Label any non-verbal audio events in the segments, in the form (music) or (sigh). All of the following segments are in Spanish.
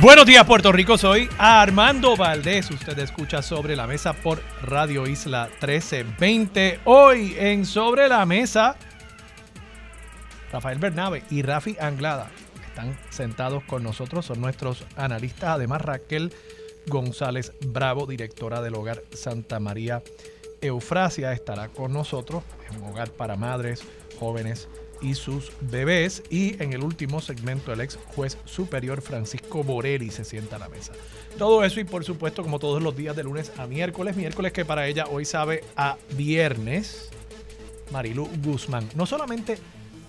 Buenos días, Puerto Rico. Soy Armando Valdés. Usted escucha Sobre la Mesa por Radio Isla 1320. Hoy en Sobre la Mesa, Rafael Bernabe y Rafi Anglada están sentados con nosotros. Son nuestros analistas. Además, Raquel González Bravo, directora del Hogar Santa María Eufrasia, estará con nosotros. Es un hogar para madres, jóvenes y sus bebés. Y en el último segmento, el ex juez superior Francisco Borelli se sienta a la mesa. Todo eso y por supuesto, como todos los días de lunes a miércoles, miércoles que para ella hoy sabe a viernes, Marilu Guzmán. No solamente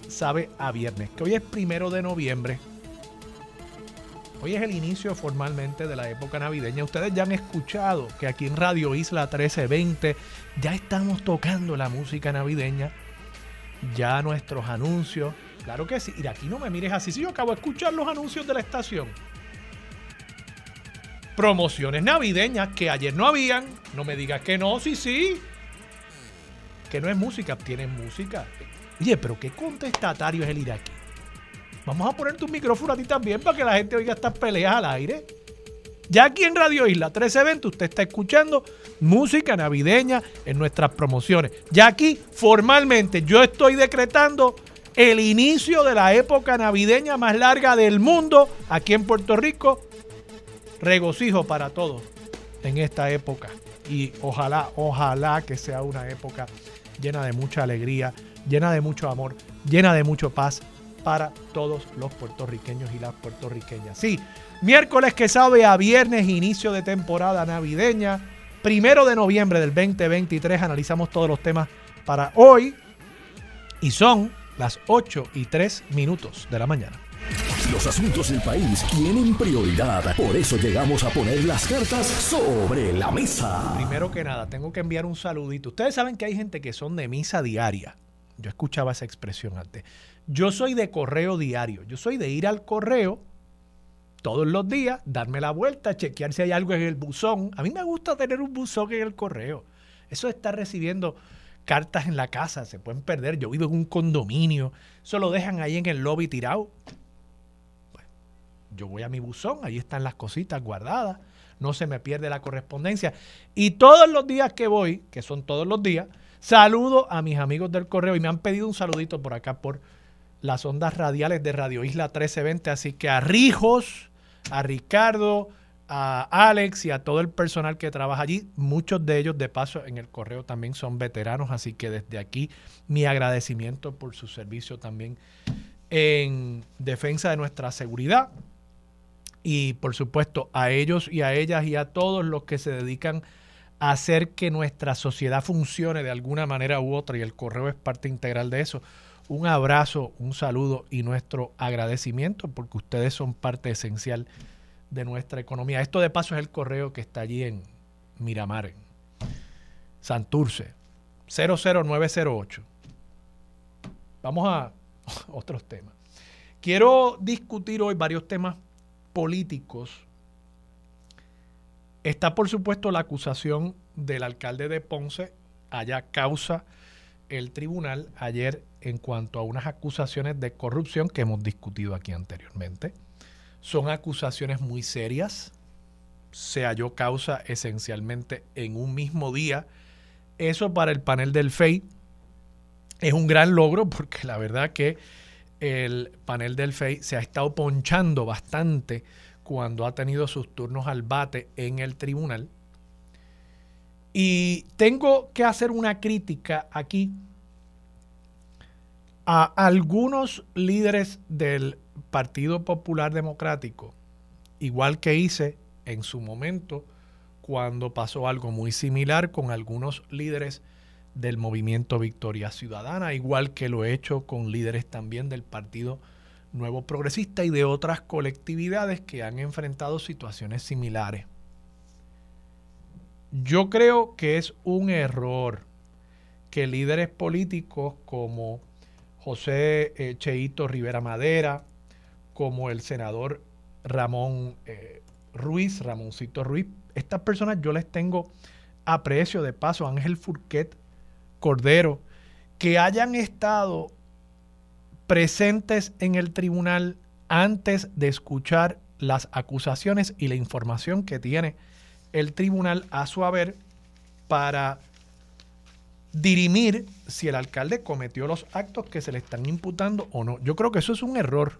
sabe a viernes, que hoy es primero de noviembre. Hoy es el inicio formalmente de la época navideña. Ustedes ya han escuchado que aquí en Radio Isla 1320 ya estamos tocando la música navideña ya nuestros anuncios. Claro que sí. Y no me mires así. Si yo acabo de escuchar los anuncios de la estación. Promociones navideñas que ayer no habían. No me digas que no, sí, sí. Que no es música, tienen música. Oye, pero qué contestatario es el iraquí. Vamos a poner tu micrófono a ti también para que la gente oiga estas peleas al aire. Ya aquí en Radio Isla 1320 usted está escuchando música navideña en nuestras promociones. Ya aquí formalmente yo estoy decretando el inicio de la época navideña más larga del mundo aquí en Puerto Rico. Regocijo para todos en esta época y ojalá, ojalá que sea una época llena de mucha alegría, llena de mucho amor, llena de mucho paz para todos los puertorriqueños y las puertorriqueñas. Sí, Miércoles que sabe a viernes, inicio de temporada navideña. Primero de noviembre del 2023 analizamos todos los temas para hoy. Y son las 8 y 3 minutos de la mañana. Los asuntos del país tienen prioridad. Por eso llegamos a poner las cartas sobre la mesa. Primero que nada, tengo que enviar un saludito. Ustedes saben que hay gente que son de misa diaria. Yo escuchaba esa expresión antes. Yo soy de correo diario. Yo soy de ir al correo todos los días, darme la vuelta, chequear si hay algo en el buzón. A mí me gusta tener un buzón en el correo. Eso estar recibiendo cartas en la casa, se pueden perder. Yo vivo en un condominio, eso lo dejan ahí en el lobby tirado. yo voy a mi buzón, ahí están las cositas guardadas, no se me pierde la correspondencia. Y todos los días que voy, que son todos los días, saludo a mis amigos del correo y me han pedido un saludito por acá por las ondas radiales de Radio Isla 1320. Así que a Rijos, a Ricardo, a Alex y a todo el personal que trabaja allí. Muchos de ellos, de paso, en el correo también son veteranos, así que desde aquí mi agradecimiento por su servicio también en defensa de nuestra seguridad. Y por supuesto a ellos y a ellas y a todos los que se dedican a hacer que nuestra sociedad funcione de alguna manera u otra, y el correo es parte integral de eso un abrazo, un saludo y nuestro agradecimiento porque ustedes son parte esencial de nuestra economía. Esto de paso es el correo que está allí en Miramar, Santurce, 00908. Vamos a (laughs) otros temas. Quiero discutir hoy varios temas políticos. Está por supuesto la acusación del alcalde de Ponce, haya causa el tribunal ayer en cuanto a unas acusaciones de corrupción que hemos discutido aquí anteriormente. Son acusaciones muy serias. Se halló causa esencialmente en un mismo día. Eso para el panel del FEI es un gran logro porque la verdad que el panel del FEI se ha estado ponchando bastante cuando ha tenido sus turnos al bate en el tribunal. Y tengo que hacer una crítica aquí a algunos líderes del Partido Popular Democrático, igual que hice en su momento cuando pasó algo muy similar con algunos líderes del movimiento Victoria Ciudadana, igual que lo he hecho con líderes también del Partido Nuevo Progresista y de otras colectividades que han enfrentado situaciones similares. Yo creo que es un error que líderes políticos como José eh, Cheito Rivera Madera, como el senador Ramón eh, Ruiz, Ramoncito Ruiz, estas personas yo les tengo aprecio de paso, Ángel Furquet Cordero, que hayan estado presentes en el tribunal antes de escuchar las acusaciones y la información que tiene el tribunal a su haber para dirimir si el alcalde cometió los actos que se le están imputando o no. Yo creo que eso es un error.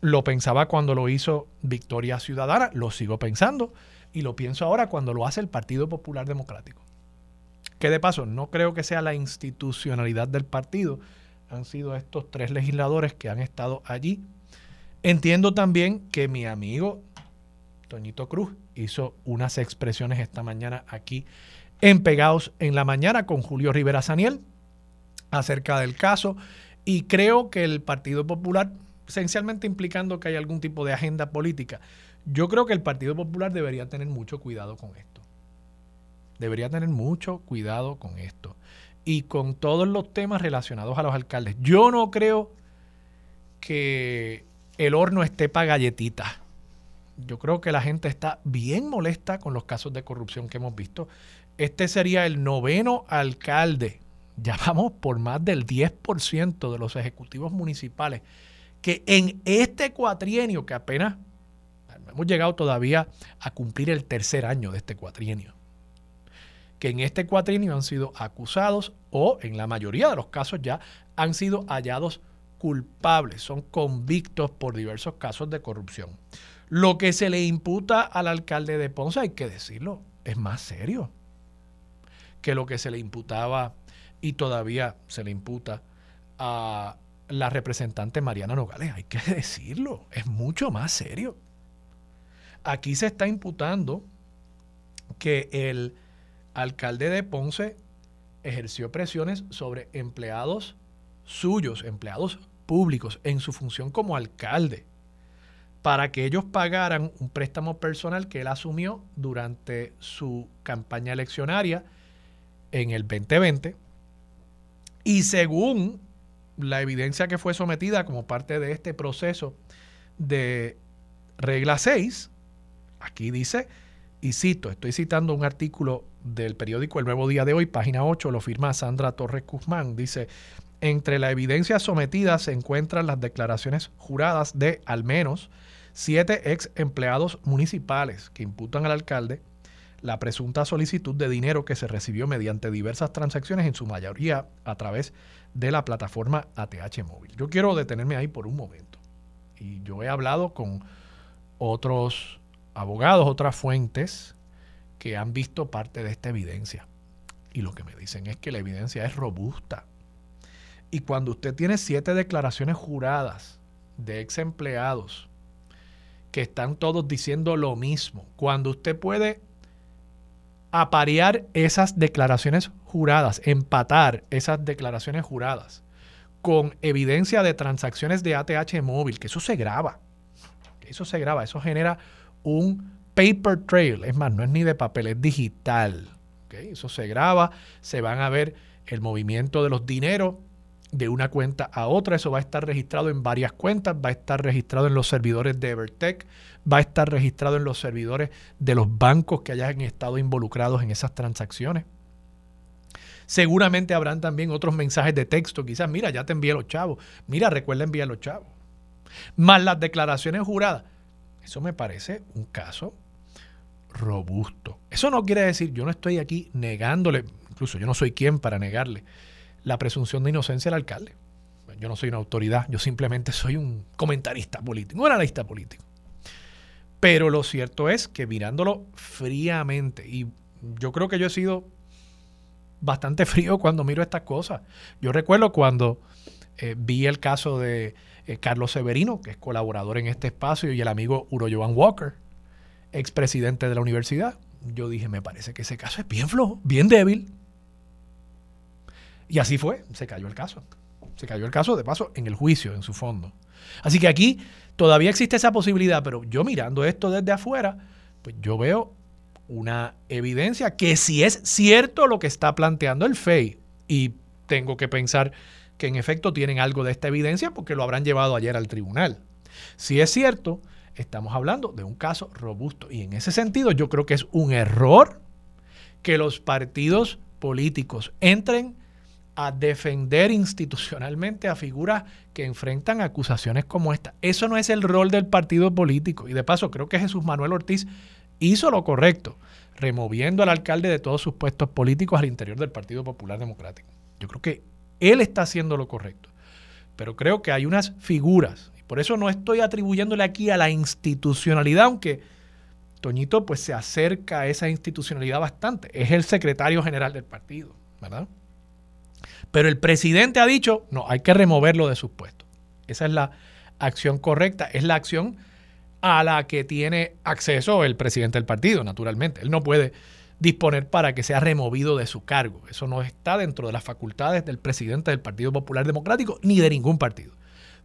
Lo pensaba cuando lo hizo Victoria Ciudadana, lo sigo pensando y lo pienso ahora cuando lo hace el Partido Popular Democrático. Que de paso, no creo que sea la institucionalidad del partido, han sido estos tres legisladores que han estado allí. Entiendo también que mi amigo Toñito Cruz hizo unas expresiones esta mañana aquí en Pegados en la Mañana con Julio Rivera Saniel acerca del caso y creo que el Partido Popular, esencialmente implicando que hay algún tipo de agenda política, yo creo que el Partido Popular debería tener mucho cuidado con esto. Debería tener mucho cuidado con esto. Y con todos los temas relacionados a los alcaldes. Yo no creo que el horno esté para galletitas. Yo creo que la gente está bien molesta con los casos de corrupción que hemos visto. Este sería el noveno alcalde. Ya vamos por más del 10% de los ejecutivos municipales que en este cuatrienio, que apenas hemos llegado todavía a cumplir el tercer año de este cuatrienio, que en este cuatrienio han sido acusados o en la mayoría de los casos ya han sido hallados culpables, son convictos por diversos casos de corrupción. Lo que se le imputa al alcalde de Ponce, hay que decirlo, es más serio que lo que se le imputaba y todavía se le imputa a la representante Mariana Nogales. Hay que (laughs) decirlo, es mucho más serio. Aquí se está imputando que el alcalde de Ponce ejerció presiones sobre empleados suyos, empleados públicos, en su función como alcalde, para que ellos pagaran un préstamo personal que él asumió durante su campaña eleccionaria en el 2020 y según la evidencia que fue sometida como parte de este proceso de regla 6, aquí dice, y cito, estoy citando un artículo del periódico El Nuevo Día de hoy, página 8, lo firma Sandra Torres Guzmán, dice, entre la evidencia sometida se encuentran las declaraciones juradas de al menos siete ex empleados municipales que imputan al alcalde la presunta solicitud de dinero que se recibió mediante diversas transacciones, en su mayoría a través de la plataforma ATH Móvil. Yo quiero detenerme ahí por un momento. Y yo he hablado con otros abogados, otras fuentes que han visto parte de esta evidencia. Y lo que me dicen es que la evidencia es robusta. Y cuando usted tiene siete declaraciones juradas de ex empleados que están todos diciendo lo mismo, cuando usted puede aparear esas declaraciones juradas, empatar esas declaraciones juradas con evidencia de transacciones de ATH móvil, que eso se graba, eso se graba, eso genera un paper trail, es más, no es ni de papel, es digital, eso se graba, se van a ver el movimiento de los dineros de una cuenta a otra, eso va a estar registrado en varias cuentas, va a estar registrado en los servidores de Evertech, va a estar registrado en los servidores de los bancos que hayan estado involucrados en esas transacciones. Seguramente habrán también otros mensajes de texto, quizás, mira, ya te envié los chavos, mira, recuerda enviar los chavos. Más las declaraciones juradas. Eso me parece un caso robusto. Eso no quiere decir, yo no estoy aquí negándole, incluso yo no soy quien para negarle la presunción de inocencia al alcalde. Yo no soy una autoridad, yo simplemente soy un comentarista político, un analista político. Pero lo cierto es que mirándolo fríamente, y yo creo que yo he sido bastante (laughs) frío cuando miro estas cosas. Yo recuerdo cuando eh, vi el caso de eh, Carlos Severino, que es colaborador en este espacio, y el amigo Uro Joan Walker, expresidente de la universidad. Yo dije, me parece que ese caso es bien flojo, bien débil. Y así fue, se cayó el caso. Se cayó el caso, de paso, en el juicio, en su fondo. Así que aquí todavía existe esa posibilidad, pero yo mirando esto desde afuera, pues yo veo una evidencia que si es cierto lo que está planteando el FEI, y tengo que pensar que en efecto tienen algo de esta evidencia porque lo habrán llevado ayer al tribunal. Si es cierto, estamos hablando de un caso robusto y en ese sentido yo creo que es un error que los partidos políticos entren a defender institucionalmente a figuras que enfrentan acusaciones como esta. Eso no es el rol del partido político. Y de paso, creo que Jesús Manuel Ortiz hizo lo correcto, removiendo al alcalde de todos sus puestos políticos al interior del Partido Popular Democrático. Yo creo que él está haciendo lo correcto. Pero creo que hay unas figuras, por eso no estoy atribuyéndole aquí a la institucionalidad, aunque Toñito pues se acerca a esa institucionalidad bastante. Es el secretario general del partido, ¿verdad? Pero el presidente ha dicho, no, hay que removerlo de sus puestos. Esa es la acción correcta, es la acción a la que tiene acceso el presidente del partido, naturalmente. Él no puede disponer para que sea removido de su cargo. Eso no está dentro de las facultades del presidente del Partido Popular Democrático ni de ningún partido.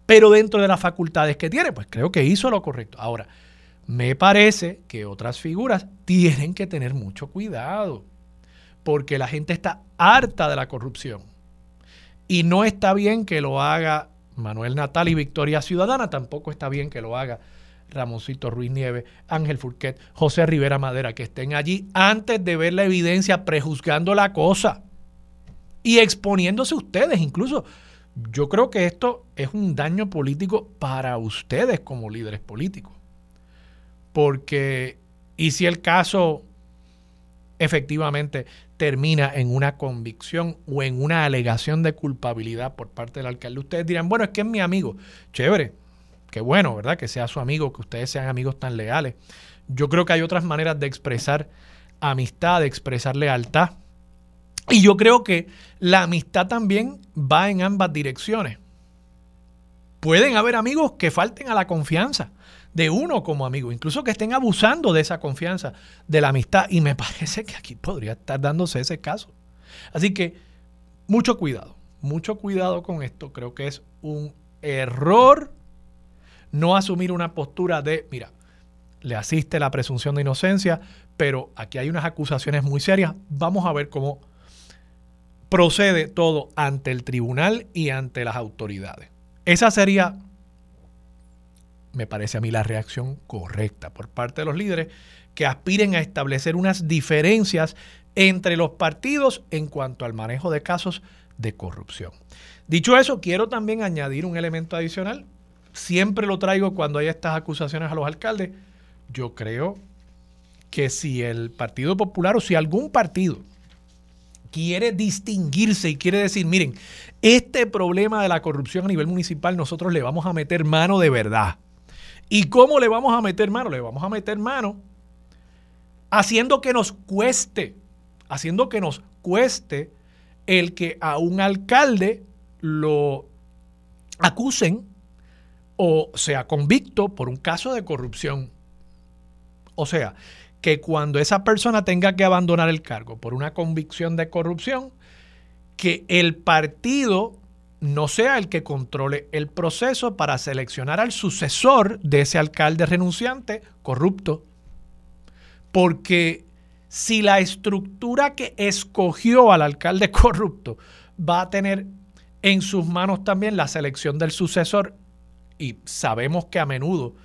Pero dentro de las facultades que tiene, pues creo que hizo lo correcto. Ahora, me parece que otras figuras tienen que tener mucho cuidado, porque la gente está harta de la corrupción. Y no está bien que lo haga Manuel Natal y Victoria Ciudadana, tampoco está bien que lo haga Ramoncito Ruiz Nieves, Ángel Furquet, José Rivera Madera, que estén allí antes de ver la evidencia prejuzgando la cosa y exponiéndose ustedes. Incluso yo creo que esto es un daño político para ustedes como líderes políticos. Porque, y si el caso efectivamente termina en una convicción o en una alegación de culpabilidad por parte del alcalde, ustedes dirán, bueno, es que es mi amigo. Chévere, qué bueno, ¿verdad? Que sea su amigo, que ustedes sean amigos tan leales. Yo creo que hay otras maneras de expresar amistad, de expresar lealtad. Y yo creo que la amistad también va en ambas direcciones. Pueden haber amigos que falten a la confianza de uno como amigo, incluso que estén abusando de esa confianza, de la amistad. Y me (laughs) parece que aquí podría estar dándose ese caso. Así que mucho cuidado, mucho cuidado con esto. Creo que es un error no asumir una postura de, mira, le asiste la presunción de inocencia, pero aquí hay unas acusaciones muy serias. Vamos a ver cómo procede todo ante el tribunal y ante las autoridades. Esa sería, me parece a mí, la reacción correcta por parte de los líderes que aspiren a establecer unas diferencias entre los partidos en cuanto al manejo de casos de corrupción. Dicho eso, quiero también añadir un elemento adicional siempre lo traigo cuando hay estas acusaciones a los alcaldes. Yo creo que si el Partido Popular o si algún partido quiere distinguirse y quiere decir, miren, este problema de la corrupción a nivel municipal nosotros le vamos a meter mano de verdad. ¿Y cómo le vamos a meter mano? Le vamos a meter mano haciendo que nos cueste, haciendo que nos cueste el que a un alcalde lo acusen o sea convicto por un caso de corrupción. O sea, que cuando esa persona tenga que abandonar el cargo por una convicción de corrupción, que el partido no sea el que controle el proceso para seleccionar al sucesor de ese alcalde renunciante corrupto. Porque si la estructura que escogió al alcalde (laughs) corrupto va a tener en sus manos también la selección del sucesor, y sabemos que a menudo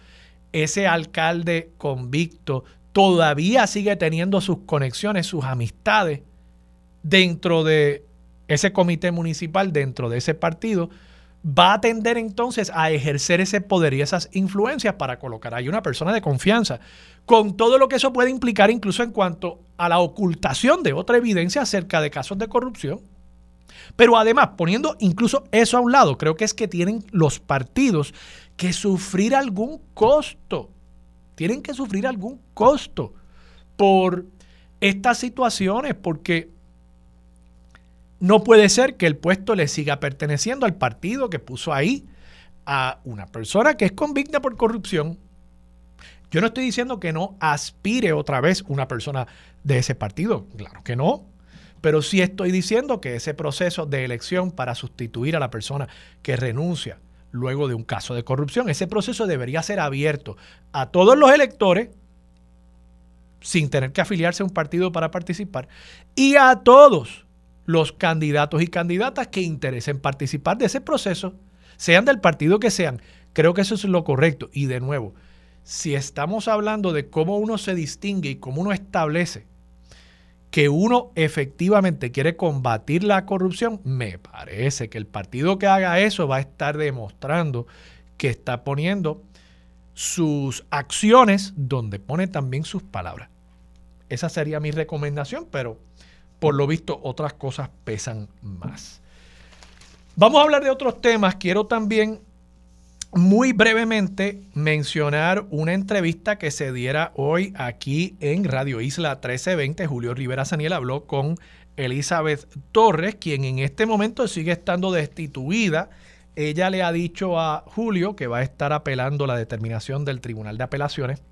ese alcalde convicto todavía sigue teniendo sus conexiones, sus amistades dentro de ese comité municipal, dentro de ese partido, va a tender entonces a ejercer ese poder y esas influencias para colocar ahí una persona de confianza, con todo lo que eso puede implicar incluso en cuanto a la ocultación de otra evidencia acerca de casos de corrupción. Pero además, poniendo incluso eso a un lado, creo que es que tienen los partidos que sufrir algún costo. Tienen que sufrir algún costo por estas situaciones, porque no puede ser que el puesto le siga perteneciendo al partido que puso ahí a una persona que es convicta por corrupción. Yo no estoy diciendo que no aspire otra vez una persona de ese partido, claro que no, pero sí estoy diciendo que ese proceso de elección para sustituir a la persona que renuncia luego de un caso de corrupción, ese proceso debería ser abierto a todos los electores sin tener que afiliarse a un partido para participar y a todos los candidatos y candidatas que interesen participar de ese proceso, sean del partido que sean. Creo que eso es lo correcto. Y de nuevo, si estamos hablando de cómo uno se distingue y cómo uno establece que uno efectivamente quiere combatir la corrupción, me parece que el partido que haga eso va a estar demostrando que está poniendo sus acciones donde pone también sus palabras. Esa sería mi recomendación, pero por lo visto otras cosas pesan más. Vamos a hablar de otros temas. Quiero también muy brevemente mencionar una entrevista que se diera hoy aquí en Radio Isla 1320. Julio Rivera Saniel habló con Elizabeth Torres, quien en este momento sigue estando destituida. Ella le ha dicho a Julio que va a estar apelando la determinación del Tribunal de Apelaciones.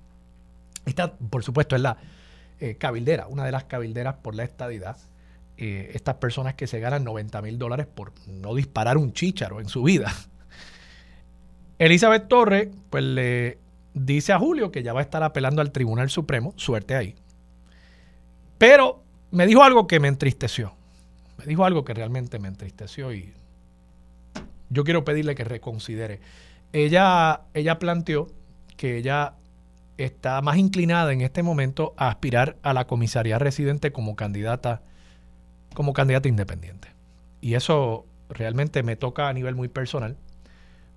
Esta, por supuesto, es la eh, cabildera, una de las cabilderas por la estadidad. Eh, estas personas que se ganan 90 mil dólares por no disparar un chícharo en su vida. (laughs) Elizabeth Torres, pues le dice a Julio que ya va a estar apelando al Tribunal Supremo, suerte ahí. Pero me dijo algo que me entristeció. Me dijo algo que realmente me entristeció y yo quiero pedirle que reconsidere. Ella, ella planteó que ella está más inclinada en este momento a aspirar a la comisaría residente como candidata, como candidata independiente. Y eso realmente me toca a nivel muy personal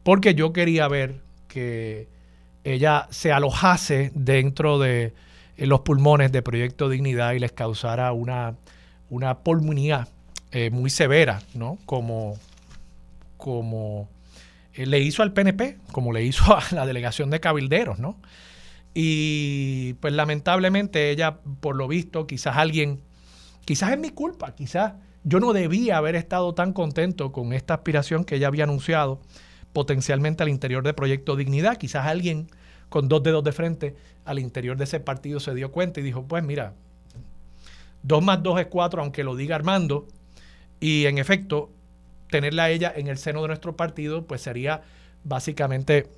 porque yo quería ver que ella se alojase dentro de eh, los pulmones de Proyecto Dignidad y les causara una, una pulmonía eh, muy severa, ¿no? Como, como eh, le hizo al PNP, como le hizo (laughs) a la delegación de cabilderos, ¿no? Y pues lamentablemente ella, por lo visto, quizás alguien, quizás es mi culpa, quizás yo no debía haber estado tan contento con esta aspiración que ella había anunciado potencialmente al interior de Proyecto Dignidad. Quizás alguien con dos dedos de frente al interior de ese partido se dio cuenta y dijo, pues mira, dos más dos es cuatro, aunque lo diga Armando. Y en efecto, tenerla a ella en el seno de nuestro partido, pues sería básicamente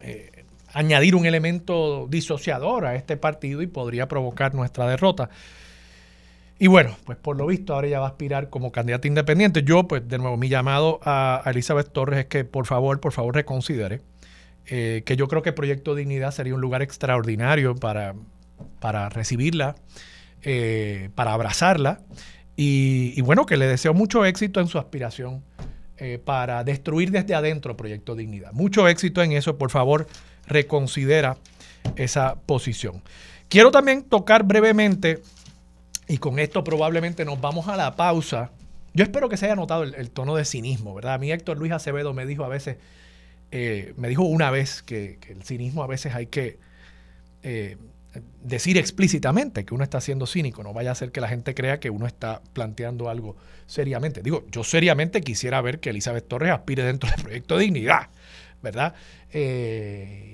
eh, añadir un elemento disociador a este partido y podría provocar nuestra derrota. Y bueno, pues por lo visto ahora ella va a aspirar como candidata independiente. Yo, pues de nuevo, mi llamado a, Elizabeth Torres es que por favor, por favor reconsidere, eh, que yo creo que Proyecto Dignidad sería un lugar extraordinario para, para recibirla, eh, para abrazarla. Y, bueno, que le deseo mucho éxito en su aspiración eh, para destruir desde adentro Proyecto Dignidad. Mucho éxito en eso, por favor, reconsidera esa posición. Quiero también tocar brevemente y con esto probablemente nos vamos a la pausa. Yo espero que se haya notado el, tono de cinismo, ¿verdad? A mí Héctor Luis Acevedo me dijo a veces, eh, me dijo una vez que, el cinismo a veces hay que eh, decir explícitamente que uno está siendo cínico, no vaya a ser que la gente crea que uno está planteando algo seriamente. Digo, yo seriamente quisiera ver que Elizabeth Torres aspire dentro del proyecto de dignidad, ¿verdad? Eh,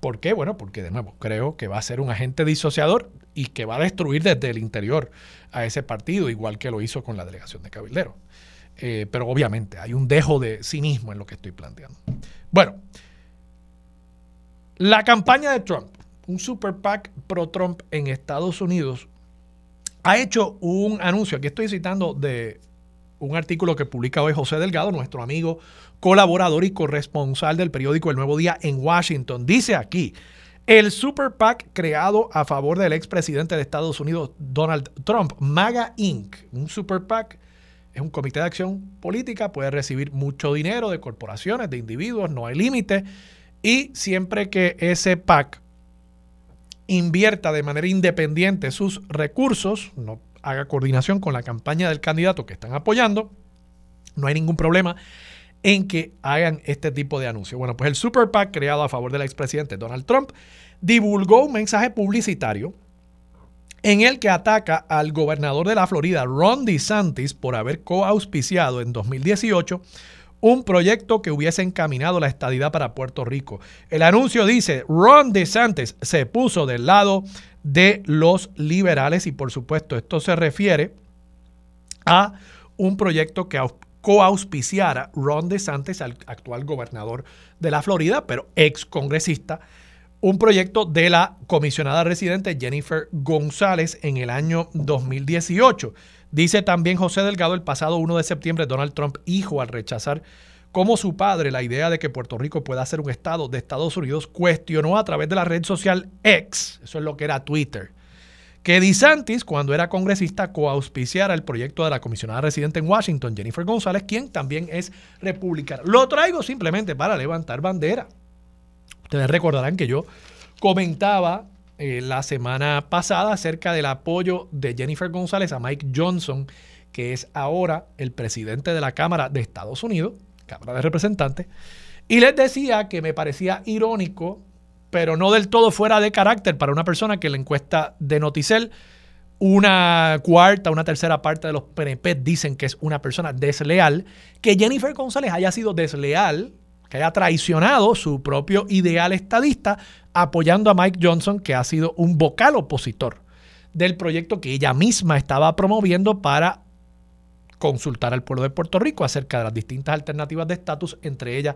¿Por qué? Bueno, porque de nuevo creo que va a ser un agente disociador y que va a destruir desde el interior a ese partido, igual que lo hizo con la delegación de Cabildero. Eh, pero obviamente hay un dejo de cinismo en lo que estoy planteando. Bueno, la campaña de Trump, un super PAC pro-Trump en Estados Unidos, ha hecho un anuncio, aquí estoy citando de un artículo que publica hoy José Delgado, nuestro amigo colaborador y corresponsal del periódico El Nuevo Día en Washington. Dice aquí, el Super PAC creado a favor del expresidente de Estados Unidos, Donald Trump, MAGA Inc., un Super PAC, es un comité de acción política, puede recibir mucho dinero de corporaciones, de individuos, no hay límite, y siempre que ese PAC invierta de manera independiente sus recursos, no haga coordinación con la campaña del candidato que están apoyando, no hay ningún problema en que hagan este tipo de anuncios. Bueno, pues el Super PAC creado a favor del expresidente Donald Trump divulgó un mensaje publicitario en el que ataca al gobernador de la Florida, Ron DeSantis, por haber coauspiciado en 2018 un proyecto que hubiese encaminado la estadidad para Puerto Rico. El anuncio dice, Ron DeSantis se puso del lado de los liberales y por supuesto esto se refiere a un proyecto que coauspiciara Ron DeSantis, el actual gobernador de la Florida, pero ex congresista, un proyecto de la comisionada residente Jennifer González en el año 2018. Dice también José Delgado, el pasado 1 de septiembre, Donald Trump, hijo al rechazar como su padre la idea de que Puerto Rico pueda ser un estado de Estados Unidos, cuestionó a través de la red social X, eso es lo que era Twitter, que DeSantis, cuando era congresista, coauspiciara el proyecto de la comisionada residente en Washington, Jennifer González, quien también es republicana. Lo traigo simplemente para levantar bandera. Ustedes recordarán que yo comentaba eh, la semana pasada acerca del apoyo de Jennifer González a Mike Johnson, que es ahora el presidente de la Cámara de Estados Unidos, Cámara de Representantes, y les decía que me parecía irónico pero no del todo fuera de carácter para una persona que la encuesta de Noticel, una cuarta, una tercera parte de los PNP dicen que es una persona desleal, que Jennifer González haya sido desleal, que haya traicionado su propio ideal estadista, apoyando a Mike Johnson, que ha sido un vocal opositor del proyecto que ella misma estaba promoviendo para consultar al pueblo de Puerto Rico acerca de las distintas alternativas de estatus, entre ellas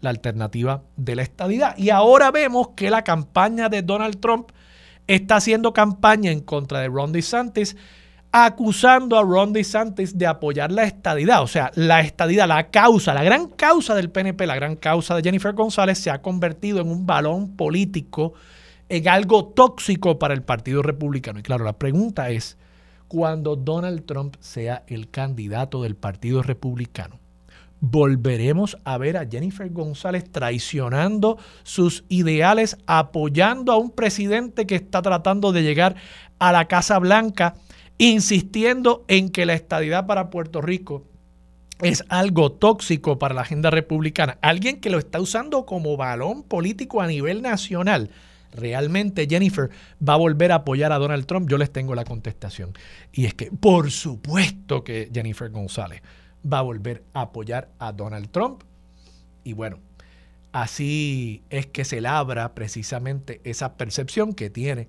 la alternativa de la estadidad. Y ahora vemos que la campaña de Donald Trump está haciendo campaña en contra de Ron DeSantis, acusando a Ron DeSantis de apoyar la estadidad. O sea, la estadidad, la causa, la gran causa del PNP, la gran causa de Jennifer González, se ha convertido en un balón político, en algo tóxico para el Partido Republicano. Y claro, la pregunta es, cuando Donald Trump sea el candidato del Partido Republicano, volveremos a ver a Jennifer González traicionando sus ideales, apoyando a un presidente que está tratando de llegar a la Casa Blanca, insistiendo en que la estadidad para Puerto Rico es algo tóxico para la agenda republicana. Alguien que lo está usando como balón político a nivel nacional. ¿Realmente Jennifer va a volver a apoyar a Donald Trump? Yo les tengo la contestación. Y es que, por supuesto que Jennifer González va a volver a apoyar a Donald Trump. Y bueno, así es que se labra precisamente esa percepción que tiene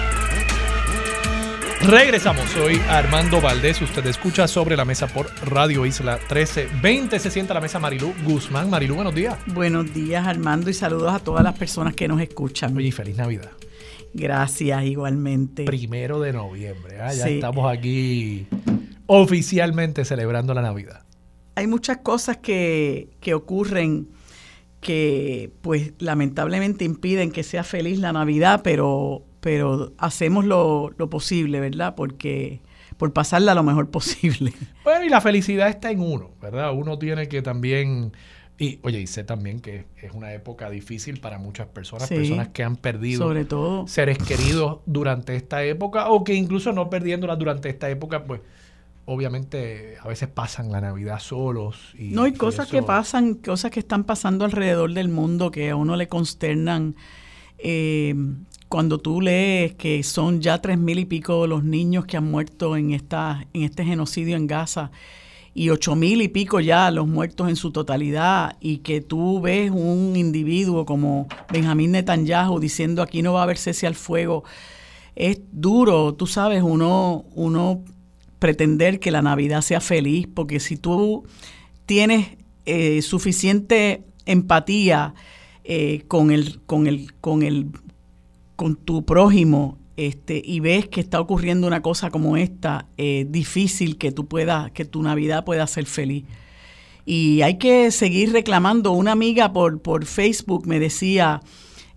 Regresamos, soy Armando Valdés, usted escucha sobre la mesa por Radio Isla 1320, se sienta la mesa Marilú Guzmán. Marilú, buenos días. Buenos días Armando y saludos a todas las personas que nos escuchan. Oye, y feliz Navidad. Gracias, igualmente. Primero de noviembre, ¿ah? ya estamos aquí oficialmente celebrando la Navidad. Hay muchas cosas que, ocurren que pues lamentablemente impiden que sea feliz la Navidad, pero, pero hacemos lo, posible, ¿verdad? Porque por pasarla lo mejor (laughs) posible. Bueno, y la felicidad está en uno, ¿verdad? Uno tiene que también, y oye, y sé también que es una época difícil para muchas personas, personas que han perdido sobre todo. seres queridos durante esta época o que incluso no perdiéndolas durante esta época, pues obviamente a veces pasan la Navidad solos. Y, no, hay cosas que pasan, cosas que están pasando alrededor del mundo que a uno le consternan. Eh, cuando tú lees que son ya tres mil y pico los niños que han muerto en, esta, en este genocidio en Gaza y ocho mil y pico ya los muertos en su totalidad y que tú ves un individuo como Benjamín Netanyahu diciendo aquí no va a haber cese al fuego, es duro, tú sabes, uno, uno pretender que la Navidad sea feliz, porque si tú tienes eh, suficiente empatía eh, con el, con el, con el, con tu prójimo, este, y ves que está ocurriendo una cosa como esta, es eh, difícil que tú puedas, que tu Navidad pueda ser feliz. Y hay que seguir reclamando. Una amiga por, por Facebook me decía,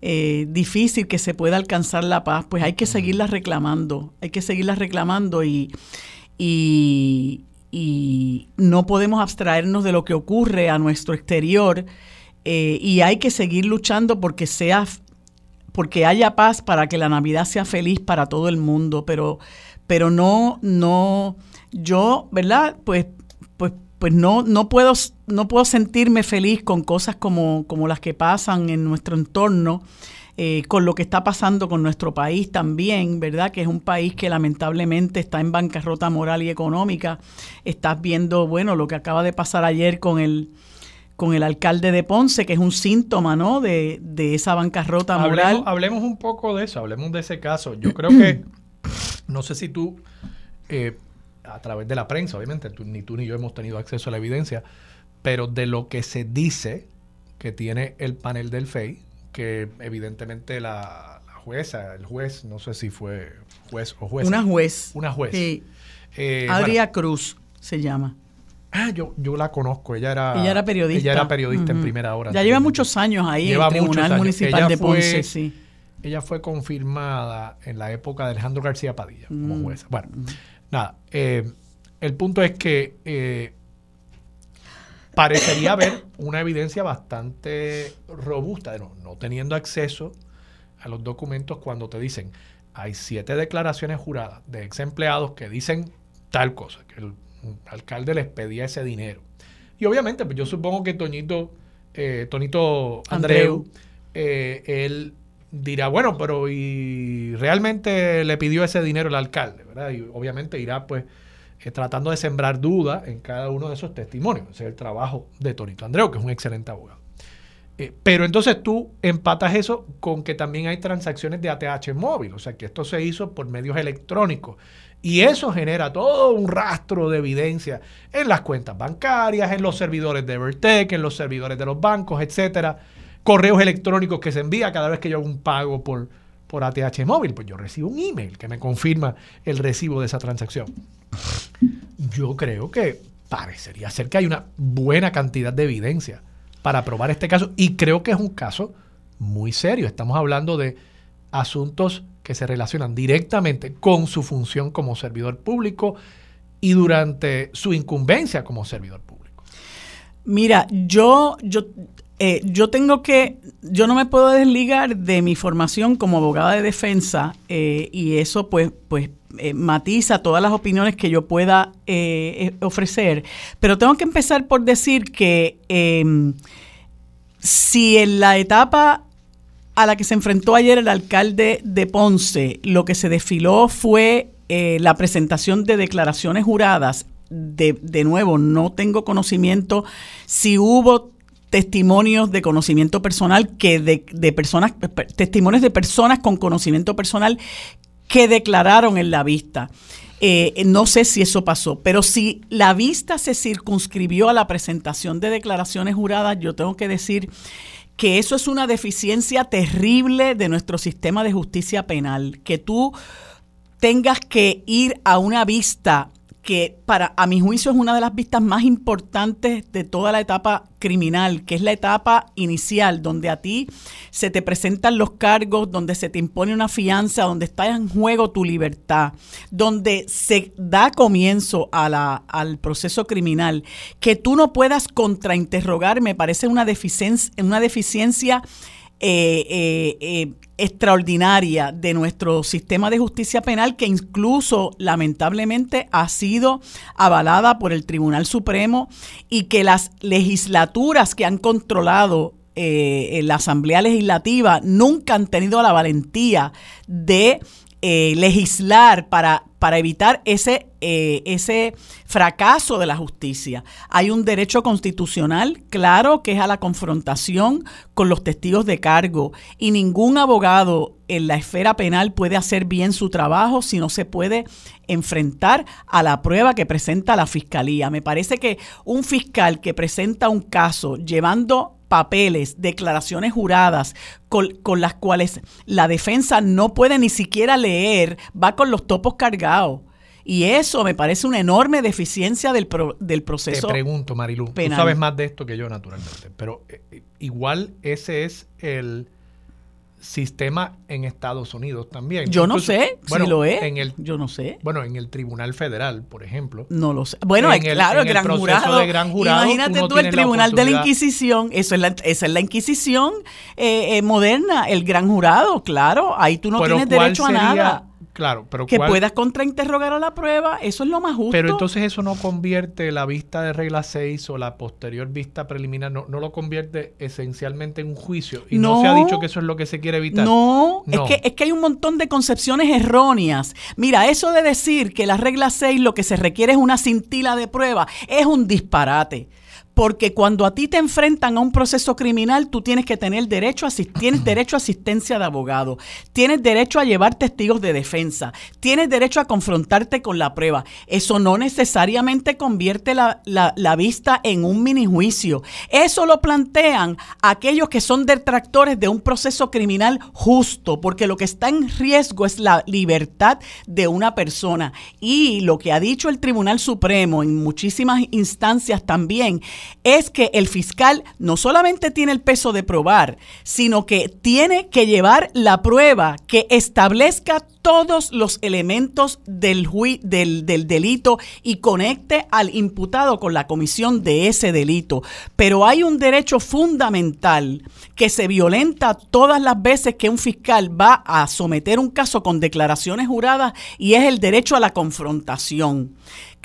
difícil que se pueda alcanzar la paz, pues hay que seguirla reclamando, hay que seguirla reclamando y y, no podemos abstraernos de lo que ocurre a nuestro exterior eh, y hay que seguir luchando porque sea porque haya paz para que la Navidad sea feliz para todo el mundo, pero, pero no, no, yo, ¿verdad? Pues pues no, no, puedo, no puedo sentirme feliz con cosas como, como las que pasan en nuestro entorno. Eh, con lo que está pasando con nuestro país también, ¿verdad? Que es un país que lamentablemente está en bancarrota moral y económica. Estás viendo, bueno, lo que acaba de pasar ayer con el, con el alcalde de Ponce, que es un síntoma, ¿no? De, esa bancarrota moral. Hablemos, un poco de eso, hablemos de ese caso. Yo creo que, (clears throat) no sé si tú, eh, a través de la prensa, obviamente, ni tú ni yo hemos tenido acceso a la evidencia, pero de lo que se dice que tiene el panel del FEI, que evidentemente la, jueza, el juez, no sé si fue juez o juez. Una juez. Una juez. Sí. Eh, Adria Cruz se llama. Ah, yo, yo la conozco. Ella era, ella era periodista. Ella era periodista en primera hora. Ya lleva muchos años ahí en el Tribunal Municipal de Ponce, sí. Ella fue confirmada en la época de Alejandro García Padilla como mm. jueza. Bueno, nada. Eh, el punto es que eh, parecería haber una evidencia bastante robusta, de no, teniendo acceso a los documentos cuando te dicen, hay siete declaraciones juradas de ex empleados que dicen tal cosa, que el alcalde les pedía ese dinero. Y obviamente, pues yo supongo que Toñito, eh, Tonito Andreu, eh, él dirá, bueno, pero y realmente le pidió ese dinero el alcalde, ¿verdad? Y obviamente irá pues tratando de sembrar dudas en cada uno de esos testimonios. Ese es el trabajo de Tonito Andreu, que es un excelente abogado. Eh, pero entonces tú empatas eso con que también hay transacciones de ATH móvil, o sea que esto se hizo por medios electrónicos. Y eso genera todo un rastro de evidencia en las cuentas bancarias, en los servidores de Evertech, en los servidores de los bancos, etcétera. Correos electrónicos que se envía cada vez que yo hago un pago por, por ATH móvil. Pues yo recibo un email que me confirma el recibo de esa transacción yo creo que parecería ser que hay una buena cantidad de evidencia para probar este caso y creo que es un caso muy serio. Estamos hablando de asuntos que se relacionan directamente con su función como servidor público y durante su incumbencia como servidor público. Mira, yo, yo, eh, yo tengo que, yo no me puedo desligar de mi formación como abogada de defensa eh, y eso pues, pues eh, matiza todas las opiniones que yo pueda ofrecer, pero tengo que empezar por decir que em, si en la etapa a la que se enfrentó ayer el alcalde de Ponce, lo que se desfiló fue la presentación de declaraciones juradas, de, nuevo, no tengo conocimiento si hubo testimonios de conocimiento personal que de, de, personas testimonios de personas con conocimiento personal que declararon en la vista. Eh, no sé si eso pasó, pero si la vista se circunscribió a la presentación de declaraciones juradas, yo tengo que decir que eso es una deficiencia terrible de nuestro sistema de justicia penal, que tú tengas que ir a una vista que para a mi juicio es una de las vistas más importantes de toda la etapa criminal, que es la etapa inicial, donde a ti se te presentan los cargos, donde se te impone una fianza, donde está en juego tu libertad, donde se da comienzo a la, al proceso criminal, que tú no puedas contrainterrogar, me parece una deficiencia, una deficiencia eh, eh, eh, extraordinaria de nuestro sistema de justicia penal que incluso lamentablemente ha sido avalada por el Tribunal Supremo y que las legislaturas que han controlado la Asamblea Legislativa nunca han tenido la valentía de legislar para para evitar ese, eh, ese fracaso de la justicia. Hay un derecho constitucional claro que es a la confrontación con los testigos de cargo y ningún abogado en la esfera penal puede hacer bien su trabajo si no se puede enfrentar a la prueba que presenta la fiscalía. Me parece que un fiscal que presenta un caso llevando papeles, declaraciones juradas con, las cuales la defensa no puede ni siquiera leer, va con los topos cargados. Y eso me parece una enorme deficiencia del, del proceso. Te pregunto, Marilu, tú sabes más de esto que yo, naturalmente, pero eh, igual ese es el sistema en Estados Unidos también. Yo no sé si lo es. En el, yo no sé. Bueno, en el Tribunal Federal, por ejemplo. No lo sé. Bueno, claro, el, gran, jurado, Imagínate tú, el Tribunal de la Inquisición. Eso es la, esa es la Inquisición eh, eh, moderna, el gran jurado, claro. Ahí tú no tienes derecho a nada. Claro, pero que puedas contrainterrogar a la prueba, eso es lo más justo. Pero entonces eso no convierte la vista de regla 6 o la posterior vista preliminar, no, no lo convierte esencialmente en un juicio. Y no, se ha dicho que eso es lo que se quiere evitar. No, Es, que, es que hay un montón de concepciones erróneas. Mira, eso de decir que la regla 6 lo que se requiere es una cintila de prueba es un disparate porque cuando a ti te enfrentan a un proceso criminal, tú tienes que tener derecho a, tienes (clears throat) derecho a asistencia de abogado, tienes derecho a llevar testigos de defensa, tienes derecho a confrontarte con la prueba. Eso no necesariamente convierte la, la vista en un mini juicio. Eso lo plantean aquellos que son detractores de un proceso criminal justo, porque lo que está en riesgo es la libertad de una persona. Y lo que ha dicho el Tribunal Supremo en muchísimas instancias también es que el fiscal no solamente tiene el peso de probar, sino que tiene que llevar la prueba que establezca todos los elementos del, del, del, delito y conecte al imputado con la comisión de ese delito. Pero hay un derecho fundamental que se violenta todas las veces que un fiscal va a someter un caso con declaraciones juradas y es el derecho a la confrontación.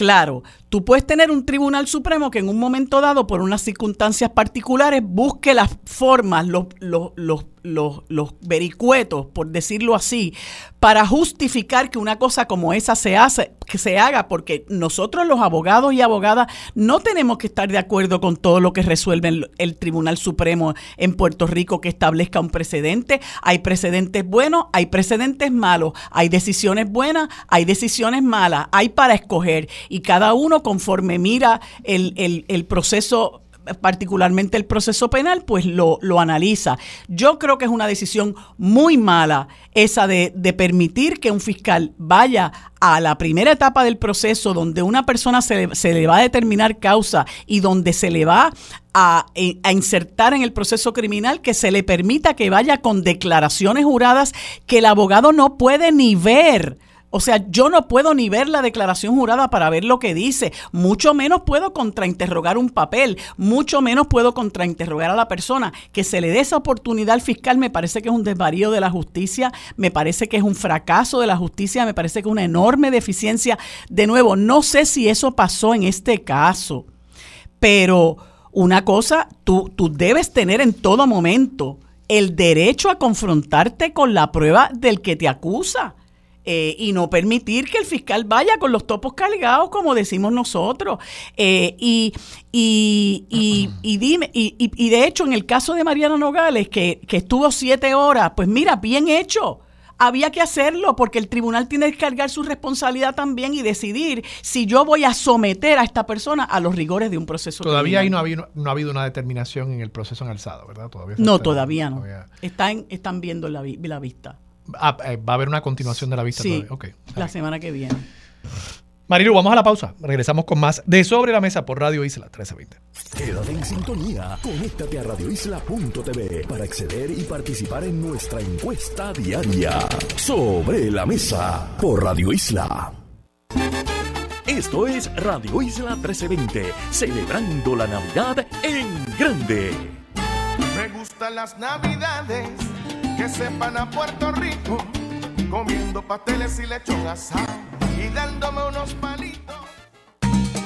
Claro, tú puedes tener un tribunal supremo que en un momento dado, por unas circunstancias particulares, busque las formas, los, los, los, los, vericuetos, por decirlo así, para justificar que una cosa como esa se hace, que se haga, porque nosotros los abogados y abogadas no tenemos que estar de acuerdo con todo lo que resuelve el, el Tribunal Supremo en Puerto Rico que establezca un precedente. Hay precedentes buenos, hay precedentes malos, hay decisiones buenas, hay decisiones malas, hay para escoger y cada uno conforme mira el, el, el proceso particularmente el proceso penal, pues lo, lo, analiza. Yo creo que es una decisión muy mala esa de, de, permitir que un fiscal vaya a la primera etapa del proceso donde una persona se, se le va a determinar causa y donde se le va a, a, insertar en el proceso criminal, que se le permita que vaya con declaraciones juradas que el abogado no puede ni ver o sea, yo no puedo ni ver la declaración jurada para ver lo que dice, mucho menos puedo contrainterrogar un papel, mucho menos puedo contrainterrogar a la persona. Que se le dé esa oportunidad al fiscal me parece que es un desvarío de la justicia, me parece que es un fracaso de la justicia, me parece que es una enorme deficiencia. De nuevo, no sé si eso pasó en este caso, pero una cosa, tú, tú debes tener en todo momento el derecho a confrontarte con la prueba del que te acusa eh, y no permitir que el fiscal vaya con los topos cargados, como decimos nosotros. Eh, y, y, y, (clears throat) dime, y, y, de hecho, en el caso de Mariana Nogales, que, que estuvo siete horas, pues mira, bien hecho había que hacerlo porque el tribunal tiene que cargar su responsabilidad también y decidir si yo voy a someter a esta persona a los rigores de un proceso. Todavía ahí no ha, habido, no ha habido una determinación en el proceso en alzado, ¿verdad? Todavía no, todavía no. Están, están viendo la, la vista. Ah, eh, va a haber una continuación de la vista sí, la semana que viene. Marilu, vamos a la pausa. Regresamos con más de Sobre la Mesa por Radio Isla 1320. Quédate en sintonía. Conéctate a radioisla.tv para acceder y participar en nuestra encuesta diaria. Sobre la Mesa por Radio Isla. Esto es Radio Isla 1320, celebrando la Navidad en grande. Me gustan las Navidades que sepan a Puerto Rico, comiendo pasteles y lechón asado y dándome unos palitos.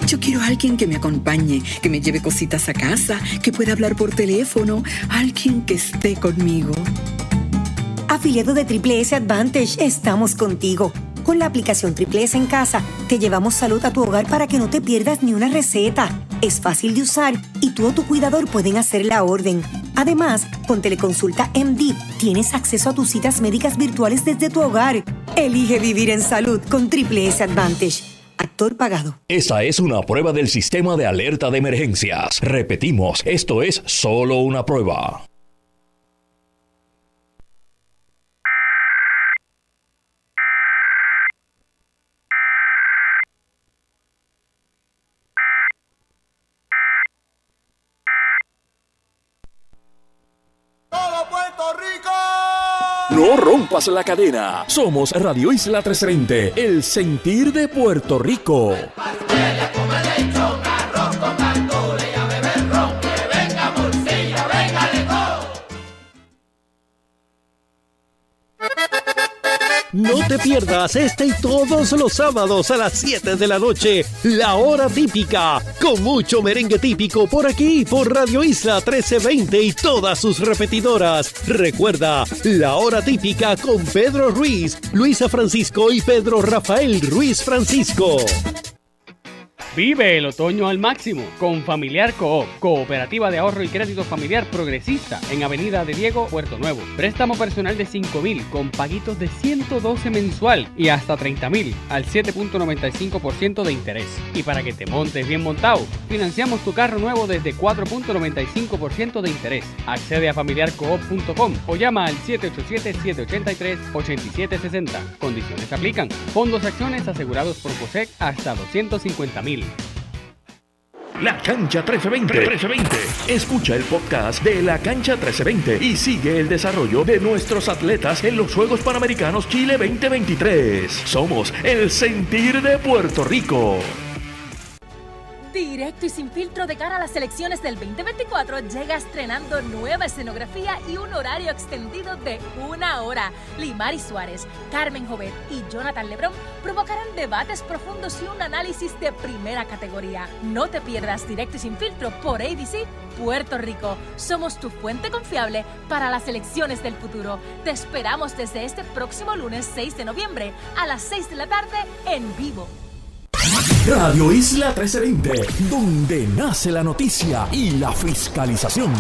Yo quiero a alguien que me acompañe, que me lleve cositas a casa, que pueda hablar por teléfono, alguien que esté conmigo. Afiliado de Triple S Advantage, estamos contigo. Con la aplicación Triple S en casa, te llevamos salud a tu hogar para que no te pierdas ni una receta. Es fácil de usar y tú o tu cuidador pueden hacer la orden Además, con Teleconsulta MD tienes acceso a tus citas médicas virtuales desde tu hogar. Elige vivir en salud con Triple S Advantage. Actor pagado. Esa es una prueba del sistema de alerta de emergencias. Repetimos, esto es solo una prueba. No rompas la cadena. Somos Radio Isla 330, el sentir de Puerto Rico. No te pierdas este y todos los sábados a las 7 de la noche, la hora típica, con mucho merengue típico por aquí, por Radio Isla 1320 y todas sus repetidoras. Recuerda, la hora típica con Pedro Ruiz, Luisa Francisco y Pedro Rafael Ruiz Francisco. Vive el otoño al máximo con Familiar Coop, Cooperativa de Ahorro y Crédito Familiar Progresista en Avenida de Diego, Puerto Nuevo. Préstamo personal de 5 mil con paguitos de 112 mensual y hasta 30 mil al 7.95% de interés. Y para que te montes bien montado, financiamos tu carro nuevo desde 4.95% de interés. Accede a familiarcoop.com o llama al 787-783-8760. Condiciones aplican. Fondos acciones asegurados por COSEC hasta 250 mil. La Cancha 1320. 1320. Escucha el podcast de La Cancha 1320 y sigue el desarrollo de nuestros atletas en los Juegos Panamericanos Chile 2023. Somos el sentir de Puerto Rico. Directo y sin filtro de cara a las elecciones del 2024 llega estrenando nueva escenografía y un horario extendido de una hora. Limari Suárez, Carmen Jovet y Jonathan Lebrón provocarán debates profundos y un análisis de primera categoría. No te pierdas Directo y sin filtro por ABC Puerto Rico. Somos tu fuente confiable para las elecciones del futuro. Te esperamos desde este próximo lunes 6 de noviembre a las 6 de la tarde en vivo. Radio Isla 1320, donde nace la noticia y la fiscalización.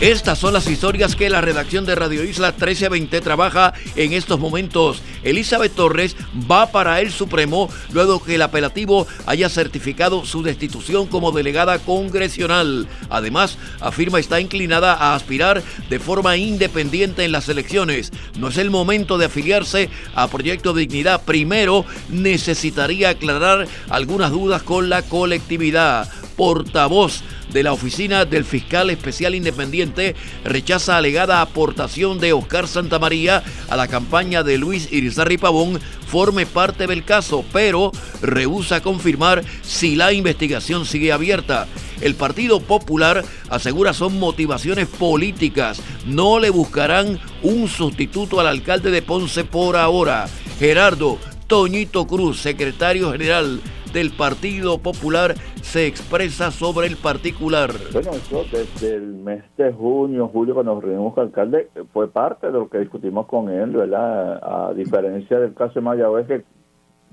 Estas son las historias que la redacción de Radio Isla 1320 trabaja en estos momentos. Elizabeth Torres va para el Supremo luego que el apelativo haya certificado su destitución como delegada congresional. Además, afirma está inclinada a aspirar de forma independiente en las elecciones. No es el momento de afiliarse a Proyecto Dignidad. Primero, necesitaría aclarar algunas dudas con la colectividad. Portavoz de la oficina del fiscal especial independiente rechaza alegada aportación de Oscar Santamaría a la campaña de Luis Irizarry Pavón forme parte del caso, pero rehúsa confirmar si la investigación sigue abierta. El Partido Popular asegura son motivaciones políticas, no le buscarán un sustituto al alcalde de Ponce por ahora. Gerardo Toñito Cruz, secretario general del Partido Popular se expresa sobre el particular. Bueno, eso desde el mes de junio, julio, cuando nos reunimos con el alcalde, fue parte de lo que discutimos con él, ¿verdad? A diferencia del caso de Mayagüez, que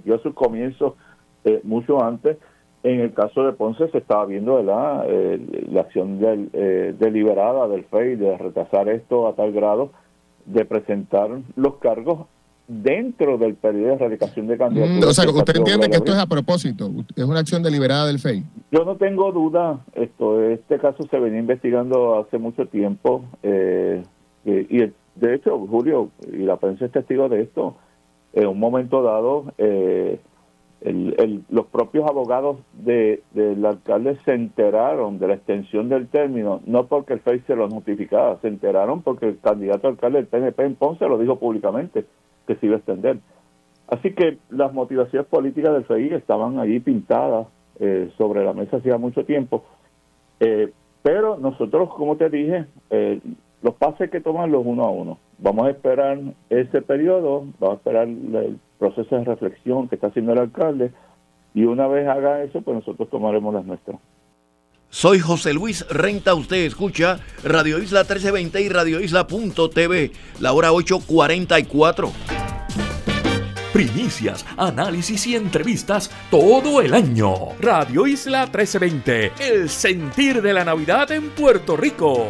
dio su comienzo eh, mucho antes, en el caso de Ponce se estaba viendo ¿verdad? la acción del, eh, deliberada del FEI de retrasar esto a tal grado de presentar los cargos dentro del periodo de erradicación de candidatos. o sea, usted entiende que esto es a propósito, es una acción deliberada del FEI. Yo no tengo duda, esto, este caso se venía investigando hace mucho tiempo eh, y, de hecho, Julio, y la prensa es testigo de esto, en un momento dado, eh, el, los propios abogados de, del alcalde se enteraron de la extensión del término, no porque el FEI se lo notificaba, se enteraron porque el candidato alcalde del PNP en Ponce lo dijo públicamente que se iba a extender. Así que las motivaciones políticas del FEI estaban ahí pintadas eh, sobre la mesa hacía mucho tiempo. Eh, pero nosotros, como te dije, eh, los pasos hay que tomarlos uno a uno. Vamos a esperar ese periodo, vamos a esperar el proceso de reflexión que está haciendo el alcalde y una vez haga eso, pues nosotros tomaremos las nuestras. Soy José Luis Renta, usted escucha Radio Isla 1320 y Radio Isla.tv, la hora 8.44. Primicias, análisis y entrevistas todo el año. Radio Isla 1320, el sentir de la Navidad en Puerto Rico.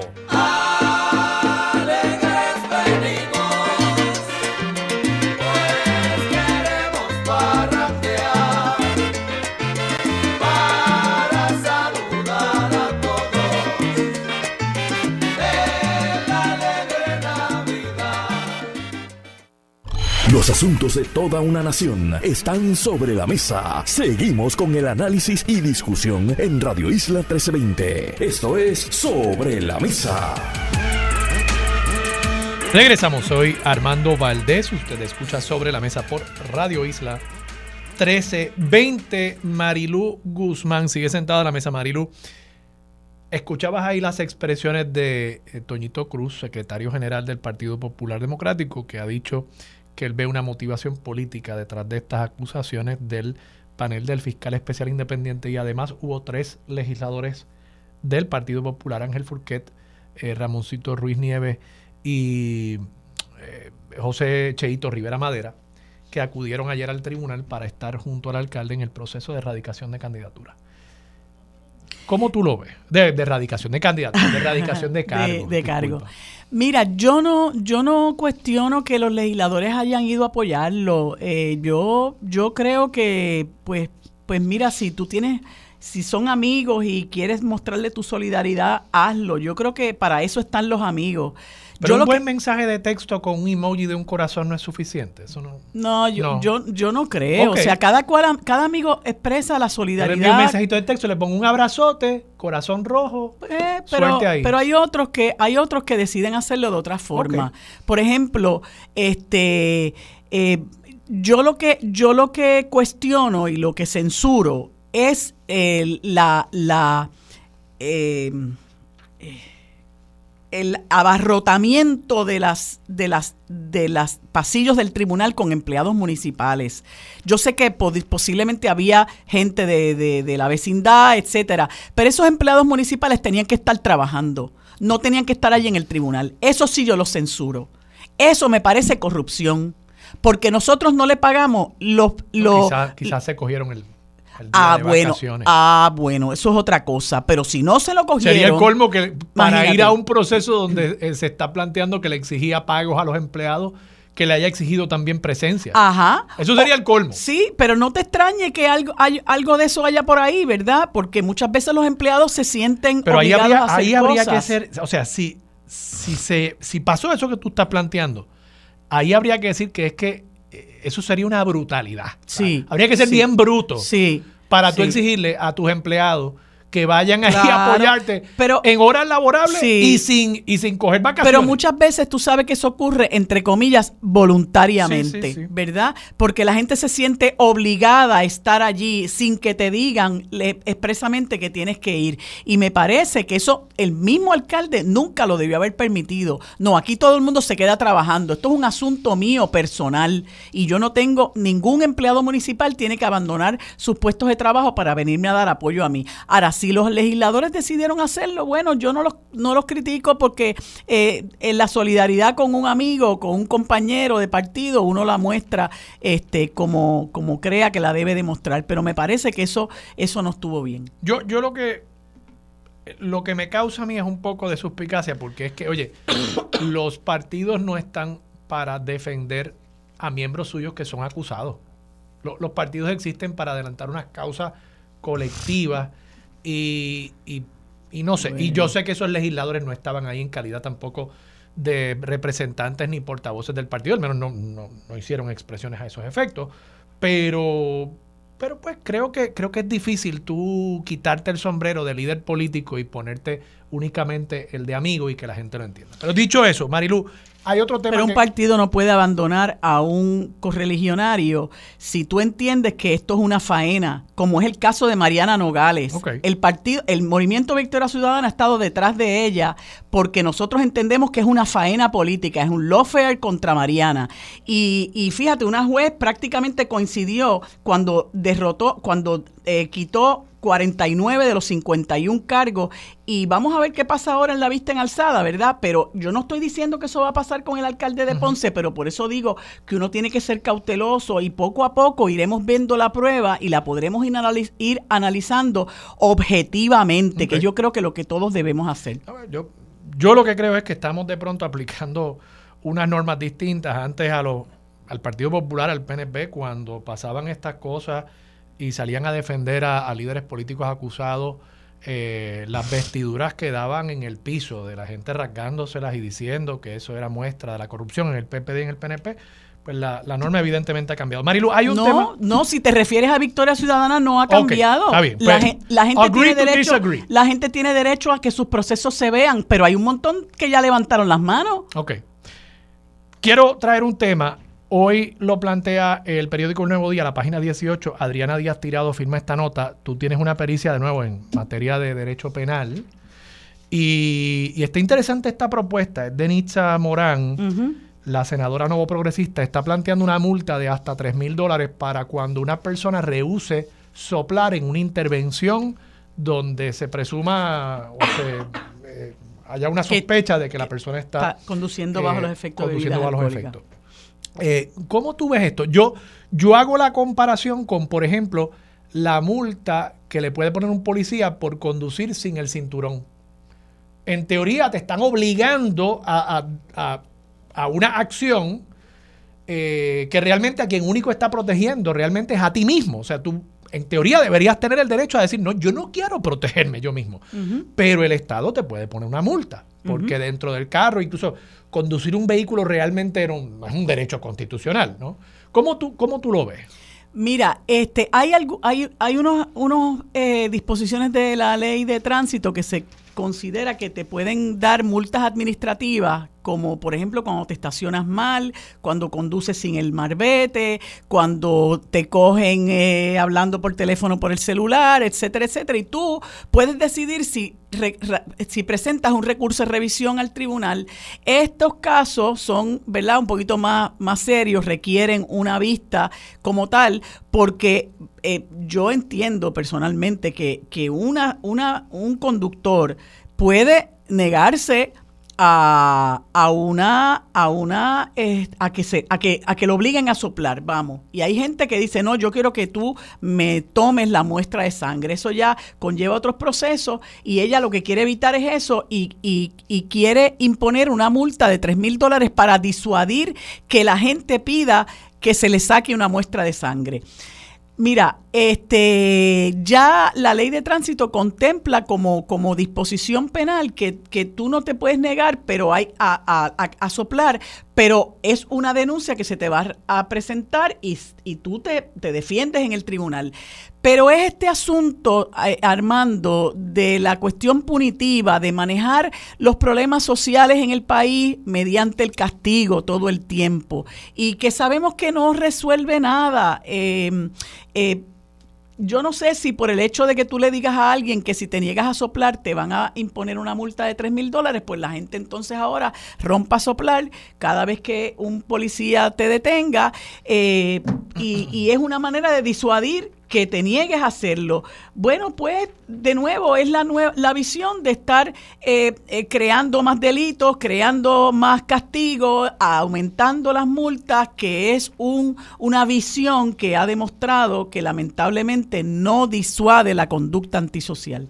Los asuntos de toda una nación están sobre la mesa. Seguimos con el análisis y discusión en Radio Isla 1320. Esto es Sobre la Mesa. Regresamos hoy, Armando Valdés. Usted escucha Sobre la Mesa por Radio Isla 1320. Marilú Guzmán sigue sentada a la mesa. Marilú, escuchabas ahí las expresiones de eh, Toñito Cruz, secretario general del Partido Popular Democrático, que ha dicho que él ve una motivación política detrás de estas acusaciones del panel del fiscal especial independiente y además hubo tres legisladores del Partido Popular, Ángel Furquet, eh, Ramoncito Ruiz Nieves y eh, José Cheito Rivera Madera, que acudieron ayer al tribunal para estar junto al alcalde en el proceso de erradicación de candidatura. ¿Cómo tú lo ves? De, de erradicación de candidatura, de erradicación de (laughs) cargo. de, cargo. Mira, yo no, yo no cuestiono que los legisladores hayan ido a apoyarlo. Eh, yo, yo creo que, pues, pues mira, si tú tienes, si son amigos y quieres mostrarle tu solidaridad, hazlo. Yo creo que para eso están los amigos. Pero yo un buen mensaje de texto con un emoji de un corazón no es suficiente. Eso no. No, yo, Yo, yo no creo. O sea, cada cual, cada amigo expresa la solidaridad. un mensajito de texto, le pongo un abrazote, corazón rojo. Eh, pero, pero hay otros que hay otros que deciden hacerlo de otra forma. Por ejemplo, este eh, yo lo que yo lo que cuestiono y lo que censuro es la la eh, el abarrotamiento de las de las de las pasillos del tribunal con empleados municipales. Yo sé que posiblemente había gente de, de, la vecindad, etcétera, pero esos empleados municipales tenían que estar trabajando, no tenían que estar allí en el tribunal. Eso sí yo lo censuro. Eso me parece corrupción, porque nosotros no le pagamos los... los quizás se cogieron el ah, bueno, ah, bueno, eso es otra cosa. Pero si no se lo cogieron. Sería el colmo que para ir a un proceso donde eh, se está planteando que le exigía pagos a los empleados, que le haya exigido también presencia. Ajá. Eso sería el colmo. Sí, pero no te extrañe que algo, hay, algo de eso haya por ahí, ¿verdad? Porque muchas veces los empleados se sienten pero ahí habría, ahí habría que ser, o sea, si, si, se, si pasó eso que tú estás planteando, ahí habría que decir que es que eso sería una brutalidad. Sí. Habría que ser bien bruto. Sí. Para tú exigirle a tus empleados que vayan ahí a apoyarte pero, en horas laborables y sin y sin coger vacaciones. Pero muchas veces tú sabes que eso ocurre entre comillas voluntariamente, ¿verdad? Porque la gente se siente obligada a estar allí sin que te digan expresamente que tienes que ir y me parece que eso el mismo alcalde nunca lo debió haber permitido. No, aquí todo el mundo se queda trabajando. Esto es un asunto mío personal y yo no tengo ningún empleado municipal tiene que abandonar sus puestos de trabajo para venirme a dar apoyo a mí. Ahora si los legisladores decidieron hacerlo, bueno, yo no los, no los critico porque eh, en la solidaridad con un amigo, con un compañero de partido, uno la muestra este, como, como crea que la debe demostrar. Pero me parece que eso, eso no estuvo bien. Yo, yo lo que lo que me causa a mí es un poco de suspicacia, porque es que, oye, (coughs) los partidos no están para defender a miembros suyos que son acusados. los partidos existen para adelantar unas causas colectivas y, y, no sé, y yo sé que esos legisladores no estaban ahí en calidad tampoco de representantes ni portavoces del partido, al menos no, no, no hicieron expresiones a esos efectos, pero pero pues creo que creo que es difícil tú quitarte el sombrero de líder político y ponerte únicamente el de amigo y que la gente lo entienda. Pero dicho eso, Marilu, hay otro tema. Pero un partido no puede abandonar a un correligionario si tú entiendes que esto es una faena, como es el caso de Mariana Nogales. El partido, el Movimiento Victoria Ciudadana ha estado detrás de ella porque nosotros entendemos que es una faena política, es un lawfare contra Mariana. Y, y fíjate, una juez prácticamente coincidió cuando derrotó, cuando eh, quitó 49 de los 51 cargos y vamos a ver qué pasa ahora en la vista en alzada, ¿verdad? Pero yo no estoy diciendo que eso va a pasar con el alcalde de Ponce, pero por eso digo que uno tiene que ser cauteloso y poco a poco iremos viendo la prueba y la podremos ir, analizando objetivamente, que yo creo que lo que todos debemos hacer. yo, yo lo que creo es que estamos de pronto aplicando unas normas distintas antes a al Partido Popular, al PNP, cuando pasaban estas cosas y salían a defender a, líderes políticos acusados, eh, las vestiduras que daban en el piso de la gente rasgándoselas y diciendo que eso era muestra de la corrupción en el PPD y en el PNP, pues la, norma evidentemente ha cambiado. Marilu, hay un no, tema. No, si te refieres a Victoria Ciudadana, no ha cambiado. está bien. la, pues, la, gente tiene derecho, la gente tiene derecho a que sus procesos se vean, pero hay un montón que ya levantaron las manos. Ok. Quiero traer un tema Hoy lo plantea el periódico El Nuevo Día, la página 18. Adriana Díaz Tirado firma esta nota. Tú tienes una pericia de nuevo en materia de derecho penal. Y, está interesante esta propuesta. Es de Nitza Morán. la senadora nuevo progresista está planteando una multa de hasta 3 mil dólares para cuando una persona rehúse soplar en una intervención donde se presuma o se eh, haya una sospecha de que la persona está, conduciendo bajo eh, los efectos conduciendo de bajo los efectos. Eh, ¿Cómo tú ves esto? Yo, yo hago la comparación con, por ejemplo, la multa que le puede poner un policía por conducir sin el cinturón. En teoría te están obligando a, a, a, una acción eh, que realmente a quien único está protegiendo realmente es a ti mismo. O sea, tú en teoría deberías tener el derecho a decir, no, yo no quiero protegerme yo mismo. Pero el Estado te puede poner una multa, porque dentro del carro, incluso conducir un vehículo realmente era un, es un derecho constitucional, ¿no? ¿Cómo tú, cómo tú lo ves? Mira, este, hay, algo, hay, hay unos, unos eh, disposiciones de la ley de tránsito que se considera que te pueden dar multas administrativas, como por ejemplo cuando te estacionas mal, cuando conduces sin el marbete, cuando te cogen eh, hablando por teléfono por el celular, etcétera, etcétera. Y tú puedes decidir si, si presentas un recurso de revisión al tribunal. Estos casos son, ¿verdad?, un poquito más, más serios, requieren una vista como tal, porque eh, yo entiendo personalmente que, que una, una, un conductor puede negarse a, a, una a una eh, a que se a que a que lo obliguen a soplar vamos. Y hay gente que dice no yo quiero que tú me tomes la muestra de sangre eso ya conlleva otros procesos y ella lo que quiere evitar es eso y, y, y quiere imponer una multa de 3 mil dólares para disuadir que la gente pida que se le saque una muestra de sangre Mira, este, ya la ley de tránsito contempla como, como disposición penal que, que tú no te puedes negar, pero hay a, a, soplar, pero es una denuncia que se te va a presentar y, y tú te, te, defiendes en el tribunal. Pero es este asunto, eh, Armando, de la cuestión punitiva, de manejar los problemas sociales en el país mediante el castigo todo el tiempo y que sabemos que no resuelve nada. Eh, eh, yo no sé si por el hecho de que tú le digas a alguien que si te niegas a soplar te van a imponer una multa de 3 mil dólares, pues la gente entonces ahora rompa a soplar cada vez que un policía te detenga eh, y, es una manera de disuadir que te niegues a hacerlo. Bueno, pues de nuevo es la, la visión de estar eh, eh, creando más delitos, creando más castigos, aumentando las multas, que es un, una visión que ha demostrado que lamentablemente no disuade la conducta antisocial.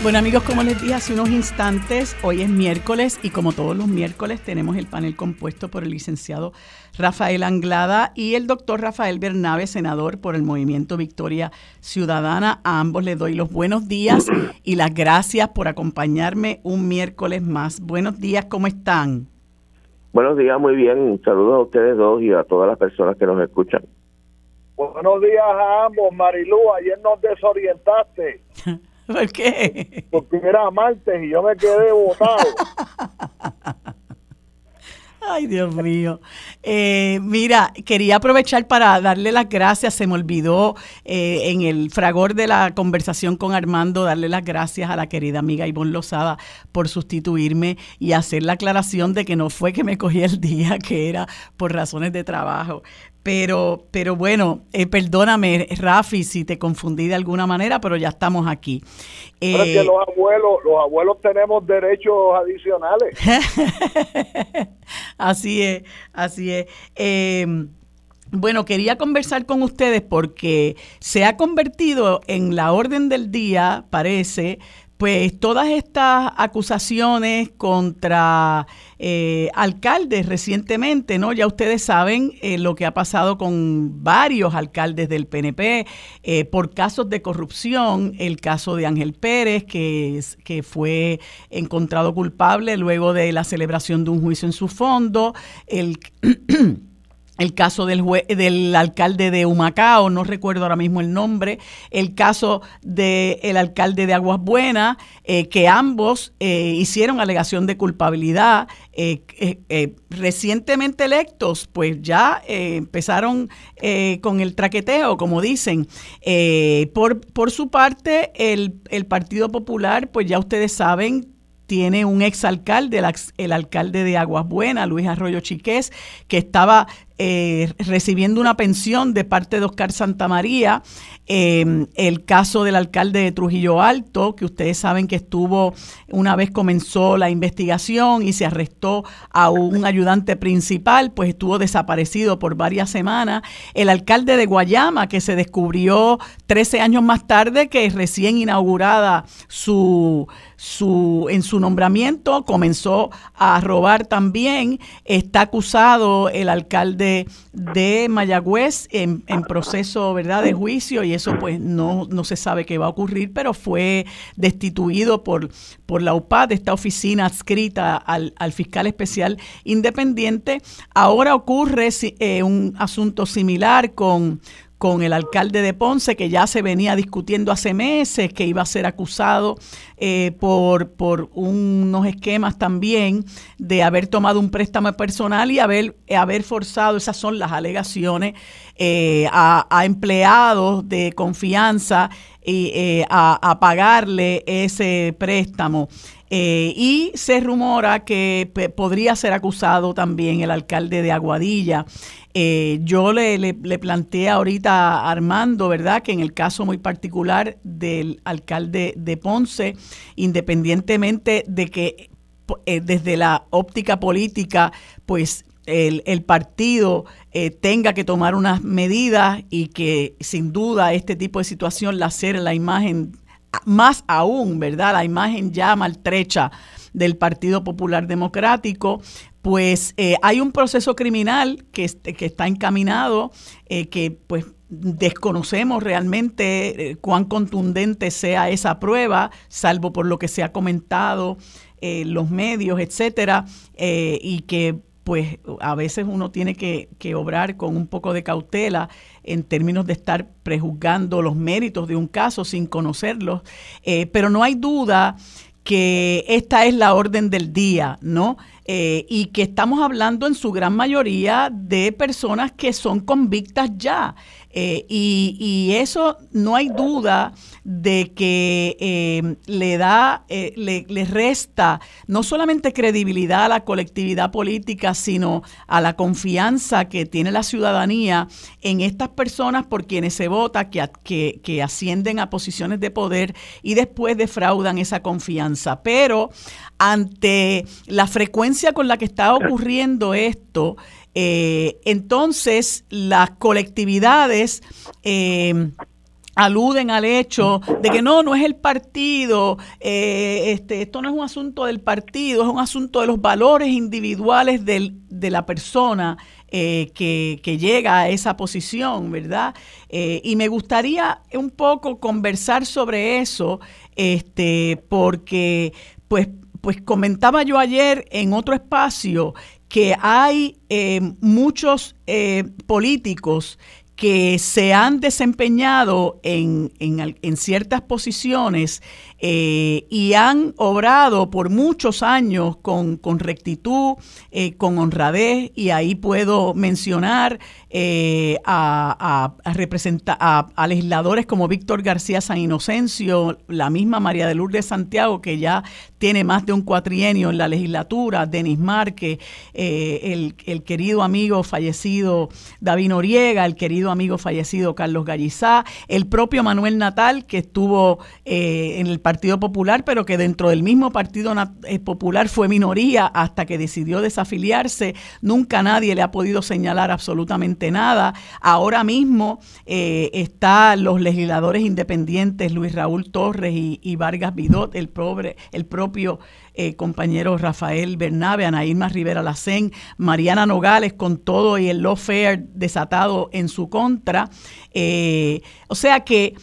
Bueno amigos, como les dije hace unos instantes, hoy es miércoles y como todos los miércoles tenemos el panel compuesto por el licenciado Rafael Anglada y el doctor Rafael Bernabe, senador por el Movimiento Victoria Ciudadana. A ambos les doy los buenos días y las gracias por acompañarme un miércoles más. Buenos días, ¿cómo están? Buenos días, muy bien. Saludos a ustedes dos y a todas las personas que nos escuchan. Buenos días a ambos, Marilú. Ayer nos desorientaste. (laughs) (laughs) ¿Por qué? Porque era martes y yo me quedé botado. (laughs) Ay, Dios mío. Eh, mira, quería aprovechar para darle las gracias. Se me olvidó eh, en el fragor de la conversación con Armando darle las gracias a la querida amiga Ivonne Lozada por sustituirme y hacer la aclaración de que no fue que me cogí el día, que era por razones de trabajo. Pero, pero bueno, eh, perdóname, Rafi, si te confundí de alguna manera, pero ya estamos aquí. Pero es que los abuelos, los abuelos tenemos derechos adicionales. (laughs) así es, así es. Eh, bueno, quería conversar con ustedes porque se ha convertido en la orden del día, parece, pues todas estas acusaciones contra eh, alcaldes recientemente, ¿no? Ya ustedes saben eh, lo que ha pasado con varios alcaldes del PNP eh, por casos de corrupción, el caso de Ángel Pérez, que, que fue encontrado culpable luego de la celebración de un juicio en su fondo, el... (clears throat) el caso del, del alcalde de Humacao, no recuerdo ahora mismo el nombre, el caso del alcalde de Aguas Buenas, eh, que ambos eh, hicieron alegación de culpabilidad. Eh, recientemente electos, pues ya empezaron con el traqueteo, como dicen. por, por su parte, el, el Partido Popular, pues ya ustedes saben, tiene un exalcalde, el, el alcalde de Aguas Buenas, Luis Arroyo Chiqués, que estaba eh, recibiendo una pensión de parte de Oscar Santamaría. Eh, el caso del alcalde de Trujillo Alto, que ustedes saben que estuvo, una vez comenzó la investigación y se arrestó a un ayudante principal, pues estuvo desaparecido por varias semanas. El alcalde de Guayama, que se descubrió 13 años más tarde que recién inaugurada su, su, en su nombramiento, comenzó a robar también. Está acusado el alcalde de, Mayagüez en, proceso ¿verdad? de juicio y eso pues no, no se sabe qué va a ocurrir, pero fue destituido por, por la UPAD, esta oficina adscrita al, fiscal especial independiente. Ahora ocurre eh, un asunto similar con con el alcalde de Ponce, que ya se venía discutiendo hace meses, que iba a ser acusado eh, por, por unos esquemas también de haber tomado un préstamo personal y haber, haber forzado, esas son las alegaciones, eh, a, empleados de confianza y, eh, a, pagarle ese préstamo. Y se rumora que podría ser acusado también el alcalde de Aguadilla eh, yo le, le, planteé ahorita a Armando, ¿verdad?, que en el caso muy particular del alcalde de Ponce, independientemente de que eh, desde la óptica política, pues el, partido eh, tenga que tomar unas medidas y que sin duda este tipo de situación la hacer la imagen más aún, ¿verdad? La imagen ya maltrecha del Partido Popular Democrático, pues eh, hay un proceso criminal que, que está encaminado, eh, que pues desconocemos realmente eh, cuán contundente sea esa prueba, salvo por lo que se ha comentado en los medios, etcétera, y que pues a veces uno tiene que, que, obrar con un poco de cautela en términos de estar prejuzgando los méritos de un caso sin conocerlos, pero no hay duda que esta es la orden del día, ¿no? Eh, y que estamos hablando en su gran mayoría de personas que son convictas ya. Eh, y, eso no hay duda de que eh, le da, le, le, resta no solamente credibilidad a la colectividad política, sino a la confianza que tiene la ciudadanía en estas personas por quienes se vota, que, que, que ascienden a posiciones de poder y después defraudan esa confianza. Pero ante la frecuencia con la que está ocurriendo esto, eh, entonces las colectividades... Eh, aluden al hecho de que no, no es el partido, eh, este, esto no es un asunto del partido, es un asunto de los valores individuales del, de la persona que, que, llega a esa posición, ¿verdad? y me gustaría un poco conversar sobre eso, este, porque pues pues comentaba yo ayer en otro espacio que hay eh, muchos eh, políticos que se han desempeñado en, en, ciertas posiciones eh, y han obrado por muchos años con, con rectitud, con honradez, y ahí puedo mencionar eh, a, a, a, legisladores como Víctor García San Inocencio, la misma María de Lourdes Santiago, que ya tiene más de un cuatrienio en la legislatura, Denis Márquez, eh, el, querido amigo fallecido David Noriega, el querido amigo fallecido Carlos Gallizá, el propio Manuel Natal, que estuvo eh, en el Partido Popular, pero que dentro del mismo Partido eh, Popular fue minoría hasta que decidió desafiliarse. Nunca nadie le ha podido señalar absolutamente nada. Ahora mismo eh, están los legisladores independientes Luis Raúl Torres y, Vargas Vidot, el, pobre, el propio eh, compañero Rafael Bernabe, Ana Irma Rivera Lacén, Mariana Nogales con todo y el lawfare desatado en su contra. Eh, o sea que,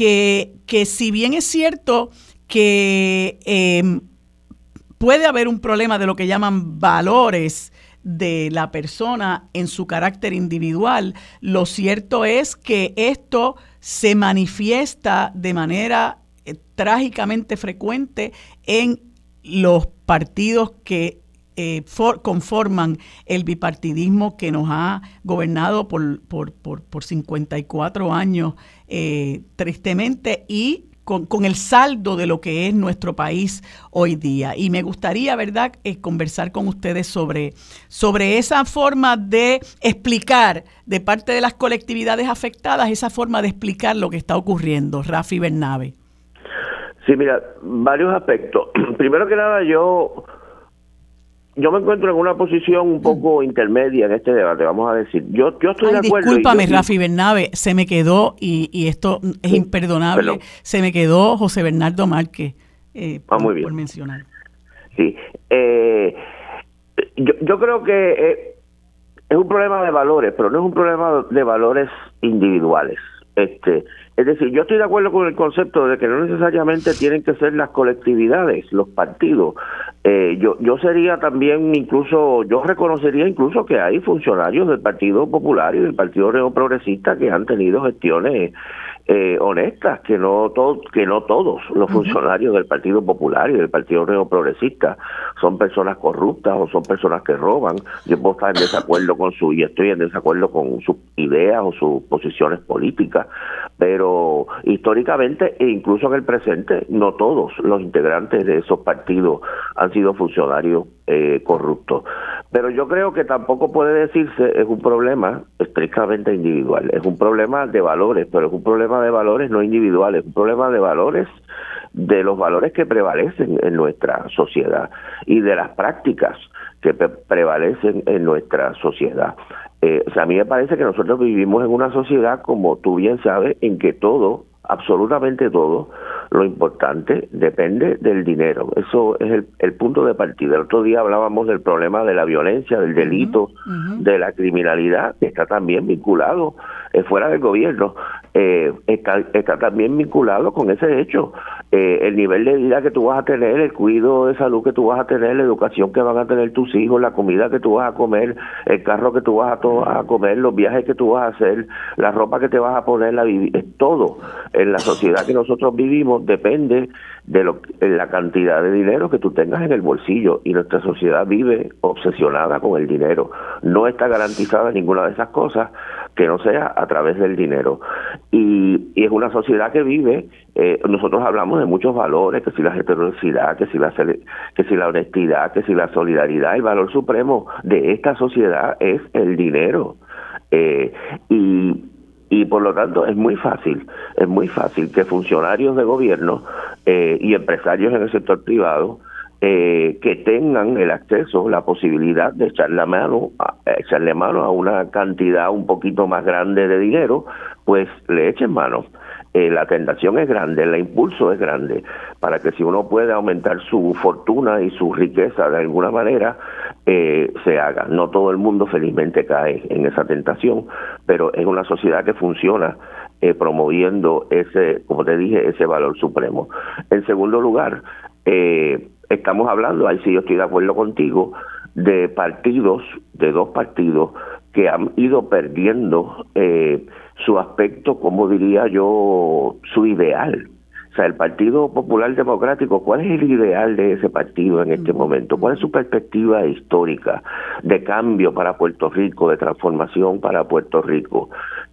que, que, si bien es cierto que em, puede haber un problema de lo que llaman valores, de la persona en su carácter individual. Lo cierto es que esto se manifiesta de manera eh, trágicamente frecuente en los partidos que eh, conforman el bipartidismo que nos ha gobernado por, por, por, por 54 años, eh, tristemente, y con, con, el saldo de lo que es nuestro país hoy día. Y me gustaría, ¿verdad?, eh, conversar con ustedes sobre, sobre esa forma de explicar de parte de las colectividades afectadas, esa forma de explicar lo que está ocurriendo. Rafi Bernabe. Sí, mira, varios aspectos. (clears throat) Primero que nada, yo yo me encuentro en una posición un poco intermedia en este debate, vamos a decir. Yo, yo estoy de acuerdo. Discúlpame, Rafi Bernabe, se me quedó, y, y esto es imperdonable, se me quedó José Bernardo Márquez, eh, ah, muy bien. por mencionar. Sí, eh, yo, yo creo que eh, es un problema de valores, pero no es un problema de valores individuales. Este, es decir, yo estoy de acuerdo con el concepto de que no necesariamente tienen que ser las colectividades, los partidos. Eh, yo, yo sería también incluso, yo reconocería incluso que hay funcionarios del Partido Popular y del Partido Neoprogresista que han tenido gestiones eh, honestas, que no, todo, que no todos los funcionarios del Partido Popular y del Partido Neoprogresista son personas corruptas o son personas que roban. Yo puedo estar en desacuerdo con su, y estoy en desacuerdo con sus ideas o sus posiciones políticas, pero históricamente e incluso en el presente, no todos los integrantes de esos partidos han sido funcionarios eh, corruptos. Pero yo creo que tampoco puede decirse es un problema estrictamente individual, es un problema de valores, pero es un problema de valores no individuales, es un problema de valores de los valores que prevalecen en nuestra sociedad y de las prácticas que prevalecen en nuestra sociedad. Eh, o sea, a mí me parece que nosotros vivimos en una sociedad, como tú bien sabes, en que todo, absolutamente todo, lo importante depende del dinero. Eso es el, punto de partida. El otro día hablábamos del problema de la violencia, del delito, de la criminalidad, que está también vinculado eh, fuera del gobierno, eh, está, está también vinculado con ese hecho. Eh, el nivel de vida que tú vas a tener, el cuidado de salud que tú vas a tener, la educación que van a tener tus hijos, la comida que tú vas a comer, el carro que tú vas a, a comer, los viajes que tú vas a hacer, la ropa que te vas a poner, la todo en la sociedad que nosotros vivimos depende de lo, la cantidad de dinero que tú tengas en el bolsillo y nuestra sociedad vive obsesionada con el dinero. No está garantizada ninguna de esas cosas que no sea a través del dinero. Y, y es una sociedad que vive, eh, nosotros hablamos de muchos valores, que si la generosidad, que si la, que si la honestidad, que si la solidaridad, el valor supremo de esta sociedad es el dinero. Eh, y, y por lo tanto es muy fácil, es muy fácil que funcionarios de gobierno eh, y empresarios en el sector privado eh, que tengan el acceso, la posibilidad de echarle mano, a, echarle mano a una cantidad un poquito más grande de dinero, pues le echen mano. Eh, la tentación es grande, el impulso es grande, para que si uno puede aumentar su fortuna y su riqueza de alguna manera, eh, se haga. No todo el mundo felizmente cae en esa tentación, pero es una sociedad que funciona eh, promoviendo ese, como te dije, ese valor supremo. En segundo lugar, estamos hablando, ahí sí yo estoy de acuerdo contigo, de partidos, de dos partidos que han ido perdiendo eh, su aspecto, como diría yo, su ideal. O sea, el Partido Popular Democrático, ¿cuál es el ideal de ese partido en este momento? ¿Cuál es su perspectiva histórica de cambio para Puerto Rico, de transformación para Puerto Rico?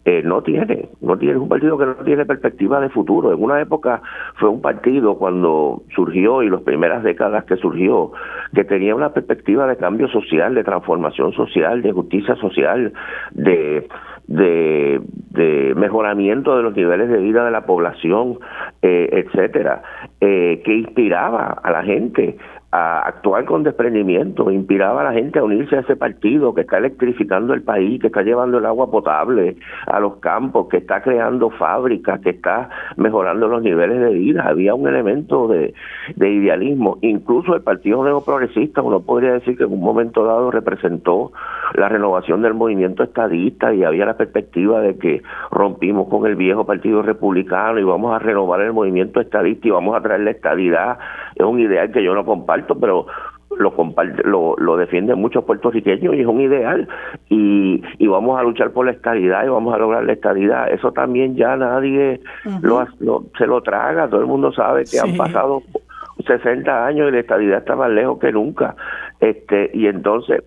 Eh, no tiene, no tiene, es un partido que no tiene perspectiva de futuro. En una época fue un partido cuando surgió y las primeras décadas que surgió, que tenía una perspectiva de cambio social, de transformación social, de justicia social, de de, mejoramiento de los niveles de vida de la población, eh, etcétera. eh, que inspiraba a la gente a actuar con desprendimiento, inspiraba a la gente a unirse a ese partido que está electrificando el país, que está llevando el agua potable a los campos, que está creando fábricas, que está mejorando los niveles de vida. Había un elemento de, de idealismo. Incluso el Partido Neoprogresista, uno podría decir que en un momento dado representó la renovación del movimiento estadista y había la perspectiva de que rompimos con el viejo Partido Republicano y vamos a renovar el movimiento estadista y vamos a traer la estadidad. Es un ideal que yo no comparto, pero lo, lo, lo defienden muchos puertorriqueños y es un ideal y, y vamos a luchar por la estadidad y vamos a lograr la estadidad. Eso también ya nadie lo, se lo traga, todo el mundo sabe que han pasado 60 años y la estadidad está más lejos que nunca. este Y entonces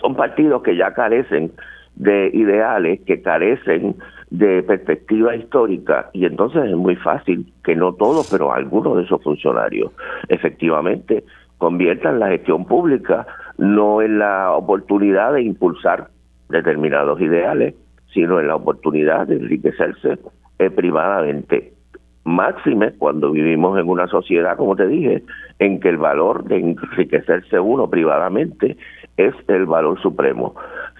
son partidos que ya carecen de ideales, que carecen de perspectiva histórica y entonces es muy fácil que no todos, pero algunos de esos funcionarios efectivamente conviertan la gestión pública no en la oportunidad de impulsar determinados ideales, sino en la oportunidad de enriquecerse eh, privadamente. Máxime cuando vivimos en una sociedad, como te dije, en que el valor de enriquecerse uno privadamente es el valor supremo.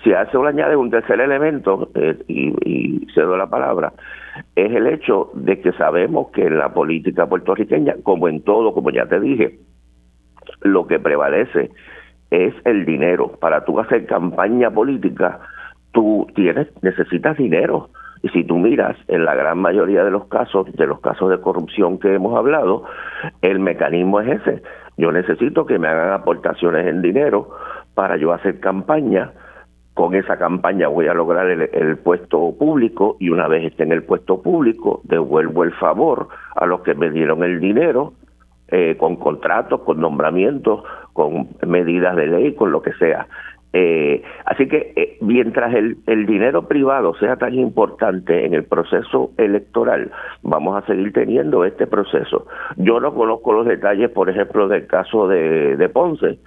Si a eso le añade un tercer elemento, eh, y, y cedo la palabra, es el hecho de que sabemos que en la política puertorriqueña, como en todo, como ya te dije, lo que prevalece es el dinero. Para tú hacer campaña política, tú tienes, necesitas dinero. Y si tú miras en la gran mayoría de los casos, de los casos de corrupción que hemos hablado, el mecanismo es ese. Yo necesito que me hagan aportaciones en dinero para yo hacer campaña. Con esa campaña voy a lograr el, el puesto público y una vez esté en el puesto público, devuelvo el favor a los que me dieron el dinero eh, con contratos, con nombramientos, con medidas de ley, con lo que sea. Eh, así que eh, mientras el, el dinero privado sea tan importante en el proceso electoral, vamos a seguir teniendo este proceso. Yo no conozco los detalles, por ejemplo, del caso de, de Ponce,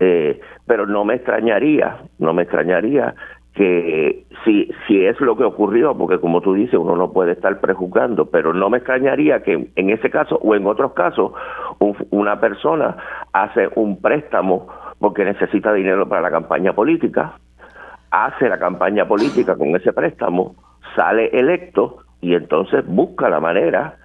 eh, pero no me extrañaría, no me extrañaría que si, si es lo que ocurrió, porque como tú dices, uno no puede estar prejuzgando, pero no me extrañaría que en ese caso o en otros casos una persona hace un préstamo porque necesita dinero para la campaña política, hace la campaña política con ese préstamo, sale electo y entonces busca la manera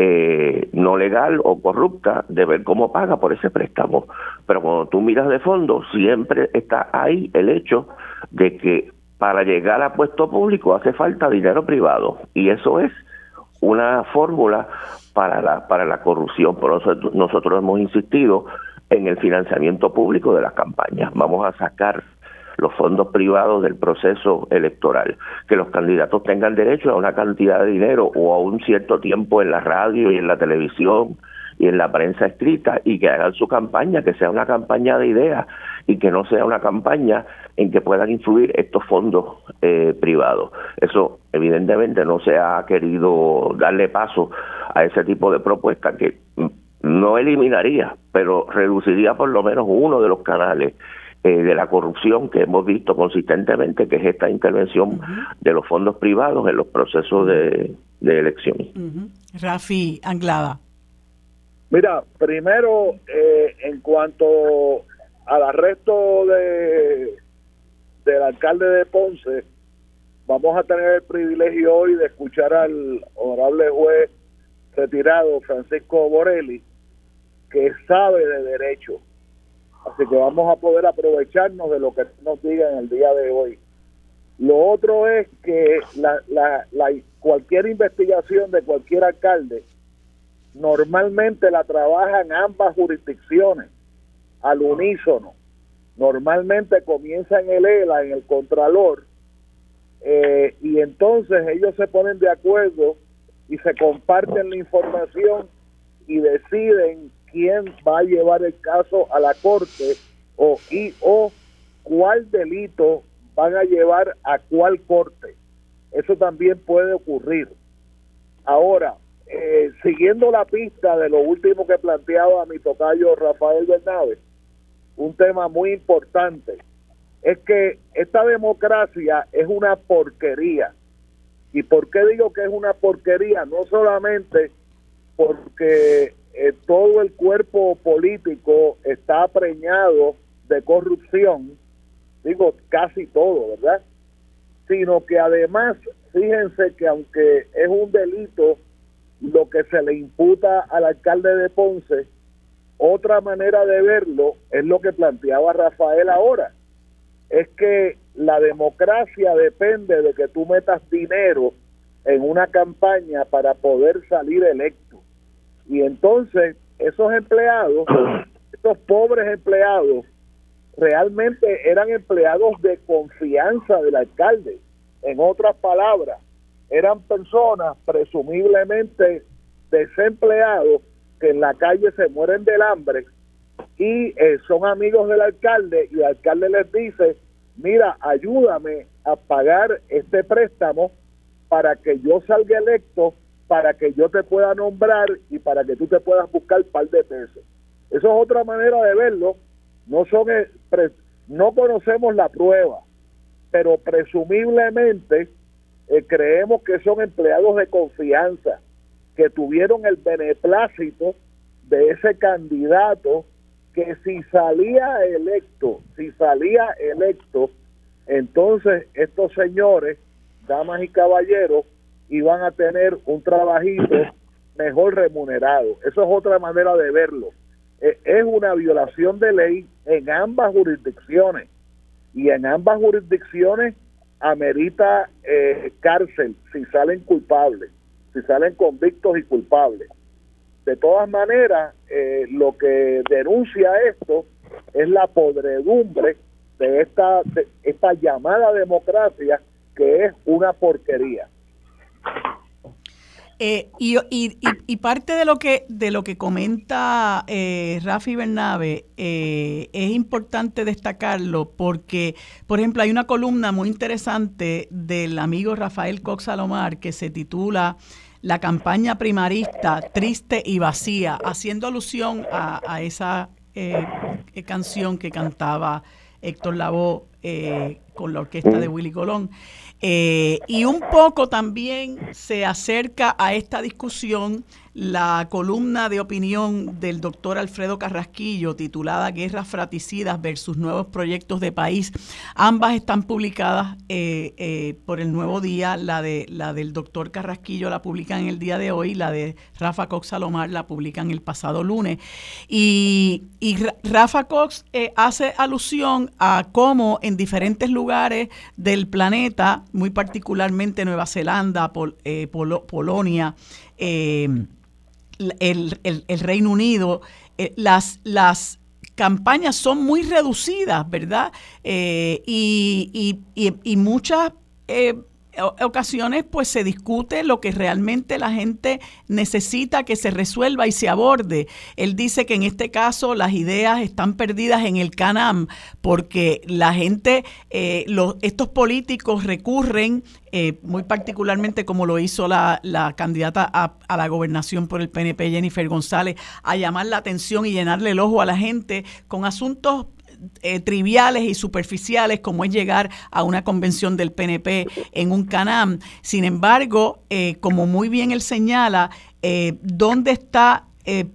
eh, no legal o corrupta de ver cómo paga por ese préstamo. Pero cuando tú miras de fondo, siempre está ahí el hecho de que para llegar a puesto público hace falta dinero privado y eso es una fórmula para la para la corrupción. Por eso nosotros hemos insistido en el financiamiento público de las campañas. Vamos a sacar los fondos privados del proceso electoral, que los candidatos tengan derecho a una cantidad de dinero o a un cierto tiempo en la radio y en la televisión y en la prensa escrita y que hagan su campaña, que sea una campaña de ideas y que no sea una campaña en que puedan influir estos fondos eh, privados. Eso evidentemente no se ha querido darle paso a ese tipo de propuesta que no eliminaría, pero reduciría por lo menos uno de los canales eh, de la corrupción que hemos visto consistentemente, que es esta intervención de los fondos privados en los procesos de, de elección. Rafi Anglada. Mira, primero, eh, en cuanto al arresto de del alcalde de Ponce, vamos a tener el privilegio hoy de escuchar al honorable juez retirado Francisco Borelli, que sabe de derecho. Así que vamos a poder aprovecharnos de lo que nos diga en el día de hoy. Lo otro es que la, la, la, cualquier investigación de cualquier alcalde normalmente la trabajan ambas jurisdicciones al unísono. Normalmente comienza en el ELA, en el Contralor, eh, y entonces ellos se ponen de acuerdo y se comparten la información y deciden quién va a llevar el caso a la corte o y o cuál delito van a llevar a cuál corte. Eso también puede ocurrir. Ahora, eh, siguiendo la pista de lo último que planteaba mi tocayo Rafael Bernabe, un tema muy importante es que esta democracia es una porquería. ¿Y por qué digo que es una porquería? No solamente porque eh, todo el cuerpo político está preñado de corrupción, digo casi todo, ¿verdad? Sino que además, fíjense que aunque es un delito lo que se le imputa al alcalde de Ponce, otra manera de verlo es lo que planteaba Rafael ahora, es que la democracia depende de que tú metas dinero en una campaña para poder salir electo. Y entonces esos empleados, (coughs) esos pobres empleados, realmente eran empleados de confianza del alcalde. En otras palabras, eran personas presumiblemente desempleados que en la calle se mueren del hambre y eh, son amigos del alcalde y el alcalde les dice, mira, ayúdame a pagar este préstamo para que yo salga electo, para que yo te pueda nombrar y para que tú te puedas buscar par de pesos. Eso es otra manera de verlo. No son eh, no conocemos la prueba, pero presumiblemente eh, creemos que son empleados de confianza que tuvieron el beneplácito de ese candidato que si salía electo, si salía electo, entonces estos señores, damas y caballeros, iban a tener un trabajito mejor remunerado. Eso es otra manera de verlo. Eh, es una violación de ley en ambas jurisdicciones y en ambas jurisdicciones amerita eh, cárcel si salen culpables si salen convictos y culpables. De todas maneras, eh, lo que denuncia esto es la podredumbre de esta, esta llamada democracia que es una porquería. Eh, y, y, y, parte de lo que de lo que comenta eh, Rafi Bernabe eh, es importante destacarlo porque, por ejemplo, hay una columna muy interesante del amigo Rafael Cox Salomar que se titula La campaña primarista triste y vacía, haciendo alusión a, a esa canción que cantaba Héctor Lavoe con la orquesta de Willy Colón. Eh, y un poco también se acerca a esta discusión la columna de opinión del doctor Alfredo Carrasquillo titulada Guerras Fraticidas versus Nuevos Proyectos de País. Ambas están publicadas eh, eh, por el Nuevo Día. La, de, la del doctor Carrasquillo la publican el día de hoy, la de Rafa Cox Salomar la publican el pasado lunes. Y, Rafa Cox eh, hace alusión a cómo en diferentes lugares del planeta, muy particularmente Nueva Zelanda, Polonia, el, el, Reino Unido, eh, las, las campañas son muy reducidas, ¿verdad? Eh, y, y, y, muchas eh, ocasiones pues se discute lo que realmente la gente necesita que se resuelva y se aborde. Él dice que en este caso las ideas están perdidas en el CANAM porque la gente, eh, los, estos políticos recurren eh, muy particularmente como lo hizo la, la candidata a, a, la gobernación por el PNP, Jennifer González, a llamar la atención y llenarle el ojo a la gente con asuntos eh, triviales y superficiales como es llegar a una convención del PNP en un CANAM. Sin embargo, eh, como muy bien él señala, eh, ¿dónde está,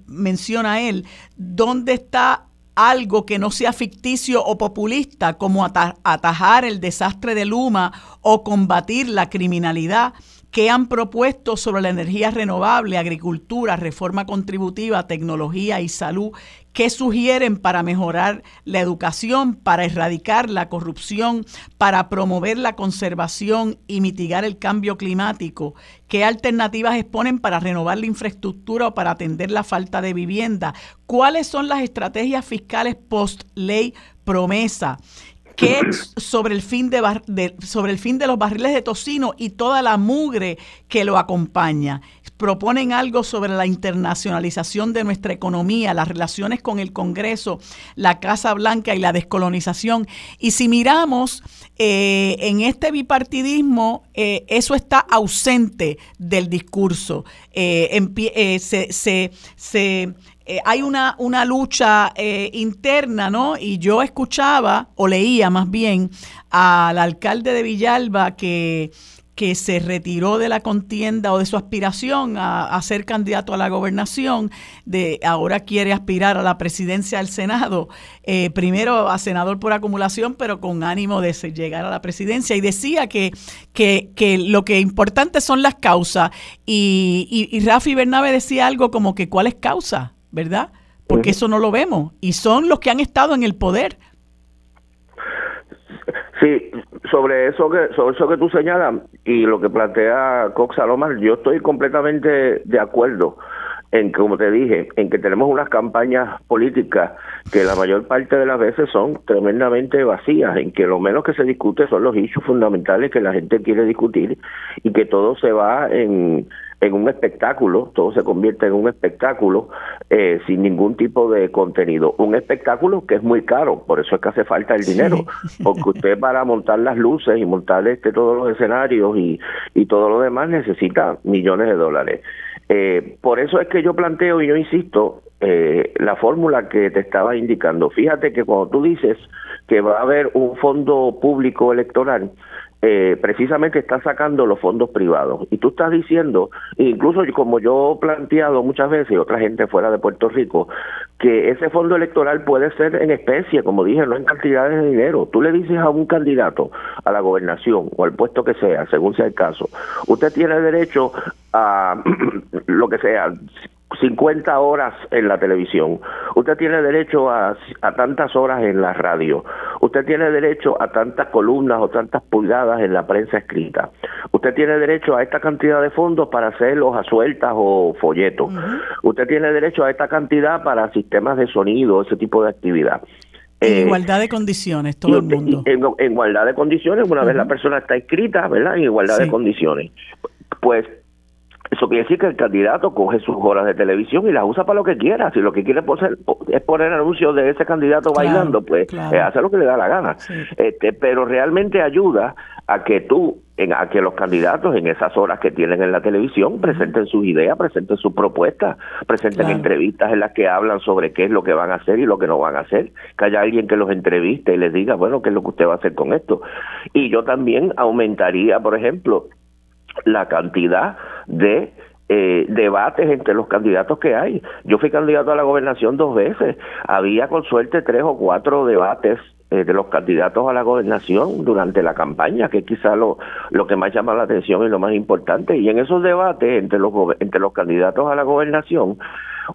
menciona él, dónde está algo que no sea ficticio o populista, como atajar el desastre de Luma o combatir la criminalidad? que han propuesto sobre la energía renovable, agricultura, reforma contributiva, tecnología y salud, ¿Qué sugieren para mejorar la educación, para erradicar la corrupción, para promover la conservación y mitigar el cambio climático? ¿Qué alternativas exponen para renovar la infraestructura o para atender la falta de vivienda? ¿Cuáles son las estrategias fiscales post-ley promesa? ¿Qué sobre el fin de los barriles de tocino y toda la mugre que lo acompaña proponen algo sobre la internacionalización de nuestra economía, las relaciones con el Congreso, la Casa Blanca y la descolonización. Y si miramos eh, en este bipartidismo, eh, eso está ausente del discurso. Eh, se, se, hay una, una lucha interna, ¿no? Y yo escuchaba, o leía más bien, al alcalde de Villalba que que se retiró de la contienda o de su aspiración a, ser candidato a la gobernación, de ahora quiere aspirar a la presidencia del Senado, eh, primero a senador por acumulación, pero con ánimo de llegar a la presidencia. Y decía que, que, que lo que importante son las causas. Y, y, y Rafi Bernabe decía algo como que cuál es causa, ¿verdad? Porque eso no lo vemos. Y son los que han estado en el poder Sí, sobre eso que sobre eso que tú señalas y lo que plantea Cox Salomar, yo estoy completamente de acuerdo en que, como te dije, en que tenemos unas campañas políticas que la mayor parte de las veces son tremendamente vacías, en que lo menos que se discute son los hechos fundamentales que la gente quiere discutir y que todo se va en, en un espectáculo, todo se convierte en un espectáculo eh, sin ningún tipo de contenido. Un espectáculo que es muy caro, por eso es que hace falta el dinero, porque usted para montar las luces y montar este todos los escenarios y, y todo lo demás necesita millones de dólares. Eh, por eso es que yo planteo y yo insisto eh, la fórmula que te estaba indicando. Fíjate que cuando tú dices que va a haber un fondo público electoral, eh, precisamente está sacando los fondos privados. Y tú estás diciendo, incluso como yo he planteado muchas veces, y otra gente fuera de Puerto Rico, que ese fondo electoral puede ser en especie, como dije, no en cantidades de dinero. Tú le dices a un candidato a la gobernación o al puesto que sea, según sea el caso, usted tiene derecho a (clears throat) lo que sea, 50 horas en la televisión. Usted tiene derecho a, a, tantas horas en la radio. Usted tiene derecho a tantas columnas o tantas pulgadas en la prensa escrita. Usted tiene derecho a esta cantidad de fondos para hacer hojas sueltas o folletos. Usted tiene derecho a esta cantidad para sistemas de sonido, ese tipo de actividad. En eh, igualdad de condiciones, todo el mundo. En, igualdad de condiciones, una vez la persona está inscrita, ¿verdad? En igualdad de condiciones. Pues eso quiere decir que el candidato coge sus horas de televisión y las usa para lo que quiera. Si lo que quiere es poner anuncios de ese candidato bailando, pues eh, hace lo que le da la gana. Este, pero realmente ayuda a que tú, en, a que los candidatos en esas horas que tienen en la televisión presenten sus ideas, presenten sus propuestas, presenten entrevistas en las que hablan sobre qué es lo que van a hacer y lo que no van a hacer. Que haya alguien que los entreviste y les diga, bueno, qué es lo que usted va a hacer con esto. Y yo también aumentaría, por ejemplo, la cantidad de eh, debates entre los candidatos que hay. Yo fui candidato a la gobernación dos veces. Había con suerte tres o cuatro debates eh, de los candidatos a la gobernación durante la campaña, que es quizá lo, lo que más llama la atención y lo más importante. Y en esos debates entre los, entre los candidatos a la gobernación,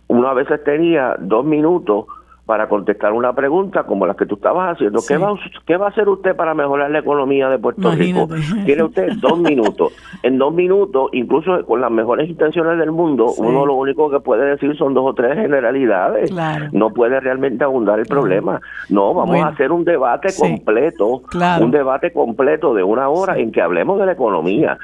uno a veces tenía dos minutos para contestar una pregunta como la que tú estabas haciendo. ¿Qué, va, ¿Qué va a hacer usted para mejorar la economía de Puerto Rico? Tiene usted dos minutos. (laughs) En dos minutos, incluso con las mejores intenciones del mundo, uno lo único que puede decir son dos o tres generalidades. No puede realmente abundar el problema. No, vamos a hacer un debate completo, un debate completo de una hora en que hablemos de la economía.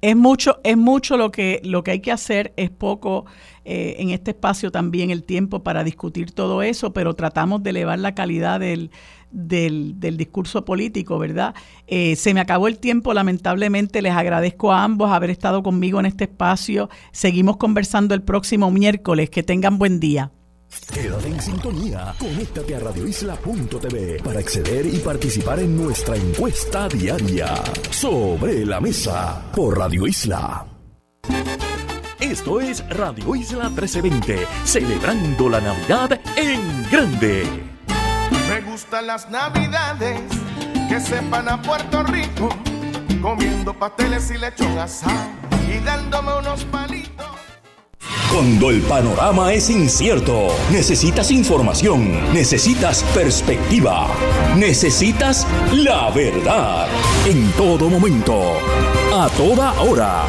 Es mucho, es mucho lo que, lo que hay que hacer, es poco eh, en este espacio también el tiempo para discutir todo eso, pero tratamos de elevar la calidad del, del, discurso político, ¿verdad? Eh, se me acabó el tiempo, lamentablemente les agradezco a ambos haber estado conmigo en este espacio. Seguimos conversando el próximo miércoles. Que tengan buen día. Quédate en sintonía. Conéctate a radioisla.tv para acceder y participar en nuestra encuesta diaria. Sobre la mesa por Radio Isla. Esto es Radio Isla 1320, celebrando la Navidad en grande. Me gustan las Navidades que sepan a Puerto Rico, comiendo pasteles y lechón asado y dándome unos palitos. Cuando el panorama es incierto, necesitas información, necesitas perspectiva, necesitas la verdad. En todo momento, a toda hora.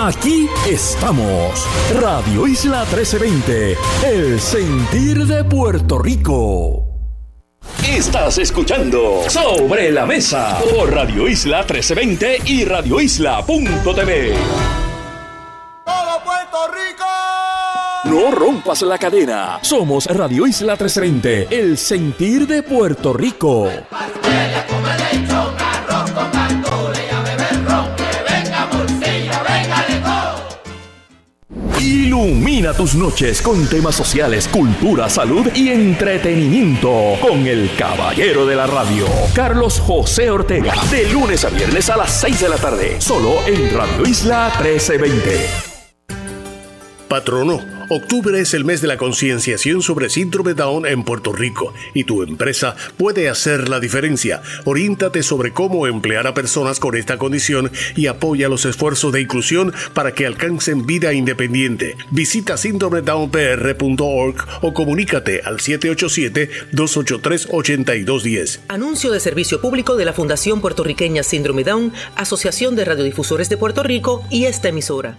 Aquí estamos. Radio Isla 1320, el sentir de Puerto Rico. Estás escuchando Sobre la Mesa por Radio Isla 1320 y radioisla.tv. Todo Puerto Rico. No rompas la cadena. Somos Radio Isla 1320, el sentir de Puerto Rico. Ilumina tus noches con temas sociales, cultura, salud y entretenimiento con el caballero de la radio, Carlos José Ortega. De lunes a viernes a las 6 de la tarde, solo en Radio Isla 1320. Patrono Octubre es el mes de la concienciación sobre síndrome Down en Puerto Rico y tu empresa puede hacer la diferencia. Oriéntate sobre cómo emplear a personas con esta condición y apoya los esfuerzos de inclusión para que alcancen vida independiente. Visita síndromedownpr.org o comunícate al 787-283-8210. Anuncio de servicio público de la Fundación Puertorriqueña Síndrome Down, Asociación de Radiodifusores de Puerto Rico y esta emisora.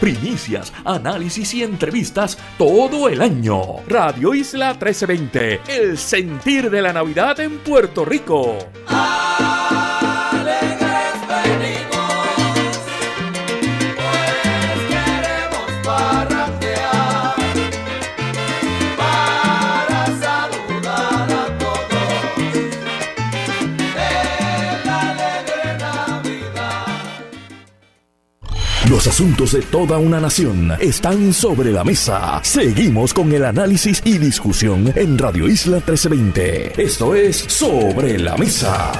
Primicias, análisis y entrevistas todo el año. Radio Isla 1320, el sentir de la Navidad en Puerto Rico. Los asuntos de toda una nación están sobre la mesa. Seguimos con el análisis y discusión en Radio Isla 1320. Esto es Sobre la Mesa.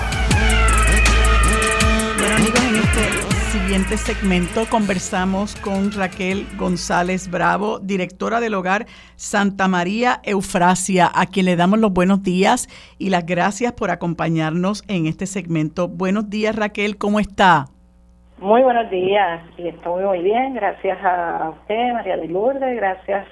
Bueno, amigos, en este siguiente segmento conversamos con Raquel González Bravo, directora del hogar Santa María Eufrasia, a quien le damos los buenos días y las gracias por acompañarnos en este segmento. Buenos días, Raquel, ¿cómo está? Muy buenos días, y estoy muy bien, gracias a usted, María de Lourdes, gracias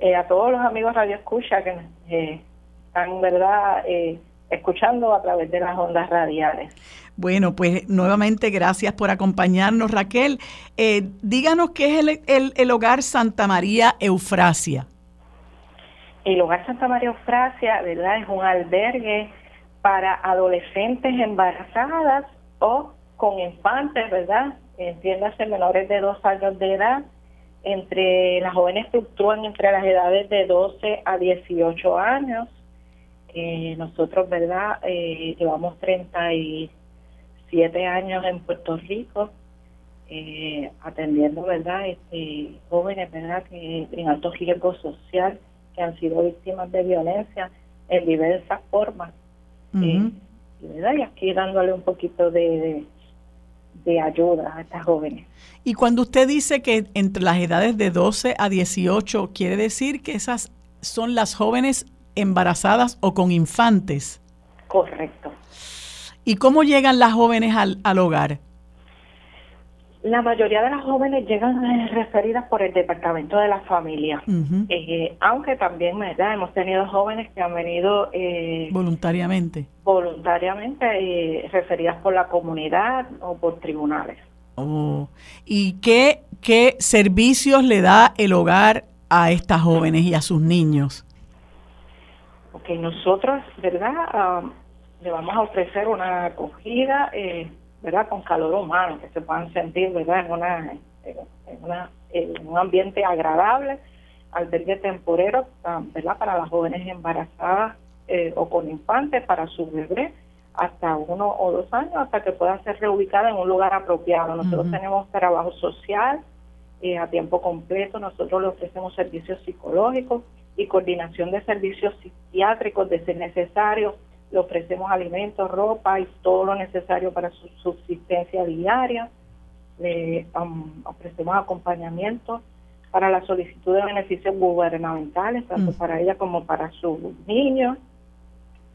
eh, a todos los amigos Radio Escucha que eh, están, ¿verdad?, eh, escuchando a través de las ondas radiales. Bueno, pues nuevamente gracias por acompañarnos, Raquel. Eh, díganos qué es el, el- el hogar Santa María Eufrasia. El Hogar Santa María Eufrasia, ¿verdad?, es un albergue para adolescentes embarazadas o con infantes, ¿verdad? Entiéndase, menores de dos años de edad. Entre las jóvenes fluctúan entre las edades de 12 a 18 años. Eh, nosotros, ¿verdad? Eh, llevamos 37 años en Puerto Rico eh, atendiendo, ¿verdad? Este, jóvenes, ¿verdad? Que en alto riesgo social, que han sido víctimas de violencia en diversas formas. Y, ¿verdad? y aquí dándole un poquito de, de, de ayuda a estas jóvenes. Y cuando usted dice que entre las edades de 12 a 18, quiere decir que esas son las jóvenes embarazadas o con infantes. Correcto. ¿Y cómo llegan las jóvenes al, al hogar? La mayoría de las jóvenes llegan eh, referidas por el Departamento de la Familia. Eh, aunque también, ¿verdad? Hemos tenido jóvenes que han venido eh, Voluntariamente. voluntariamente eh, referidas por la comunidad o por tribunales. Oh. ¿Y qué, qué servicios le da el hogar a estas jóvenes y a sus niños? Ok, nosotros, ¿verdad? Ah, le vamos a ofrecer una acogida, eh, ¿verdad? Con calor humano, que se puedan sentir, ¿verdad? En, una, en, una- en un ambiente agradable, albergue temporero, ah, ¿verdad? Para las jóvenes embarazadas eh, o con infantes, para su bebé, hasta uno o dos años, hasta que pueda ser reubicada en un lugar apropiado. Nosotros tenemos trabajo social eh, a tiempo completo, nosotros le ofrecemos servicios psicológicos y coordinación de servicios psiquiátricos de ser necesario. Le ofrecemos alimentos, ropa y todo lo necesario para su subsistencia diaria. Le um, ofrecemos acompañamiento para la solicitud de beneficios gubernamentales, tanto Mm. para ella como para sus niños.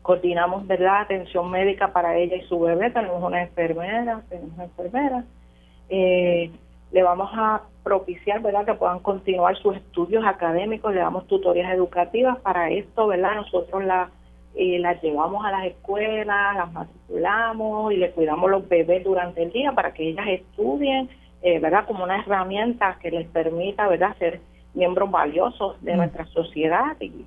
Coordinamos, ¿verdad?, atención médica para ella y su bebé. Tenemos una enfermera, tenemos enfermeras. Eh, le vamos a propiciar, ¿verdad?, que puedan continuar sus estudios académicos, le damos tutorías educativas. Para esto, ¿verdad?, nosotros la, eh, las llevamos a las escuelas, las matriculamos y le cuidamos los bebés durante el día para que ellas estudien, eh, ¿verdad? Como una herramienta que les permita, ¿verdad? Ser miembros valiosos de Mm. nuestra sociedad y,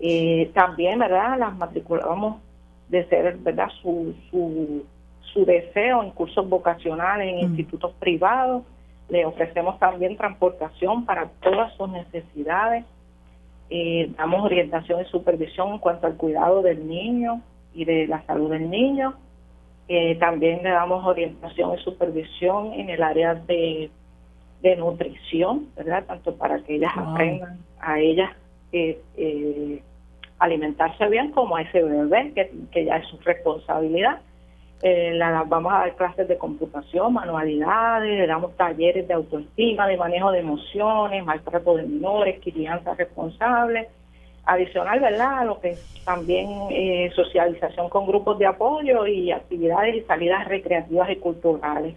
y también, ¿verdad? Las matriculamos de ser, ¿verdad? Su, su, su deseo en cursos vocacionales, en institutos privados. Le ofrecemos también transportación para todas sus necesidades. Eh, damos orientación y supervisión en cuanto al cuidado del niño y de la salud del niño. Eh, también le damos orientación y supervisión en el área de, de nutrición, ¿verdad? Tanto para que ellas Wow. aprendan a ellas eh, eh, alimentarse bien como a ese bebé, que, que ya es su responsabilidad. Eh, la, vamos a dar clases de computación, manualidades, le damos talleres de autoestima, de manejo de emociones, maltrato de menores, crianza responsable. Adicional, ¿verdad? A lo que es también eh, socialización con grupos de apoyo y actividades y salidas recreativas y culturales.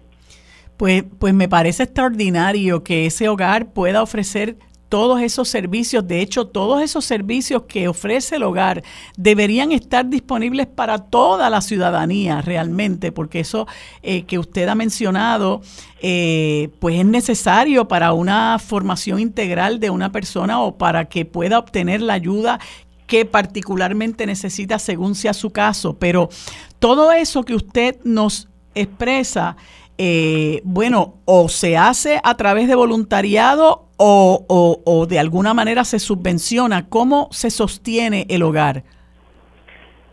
Pues, pues me parece extraordinario que ese hogar pueda ofrecer todos esos servicios. De hecho, todos esos servicios que ofrece el hogar deberían estar disponibles para toda la ciudadanía realmente, porque eso eh, que usted ha mencionado, eh, pues es necesario para una formación integral de una persona o para que pueda obtener la ayuda que particularmente necesita según sea su caso. Pero todo eso que usted nos expresa, eh, bueno, o se hace a través de voluntariado o, o- o de alguna manera se subvenciona. ¿Cómo se sostiene el hogar?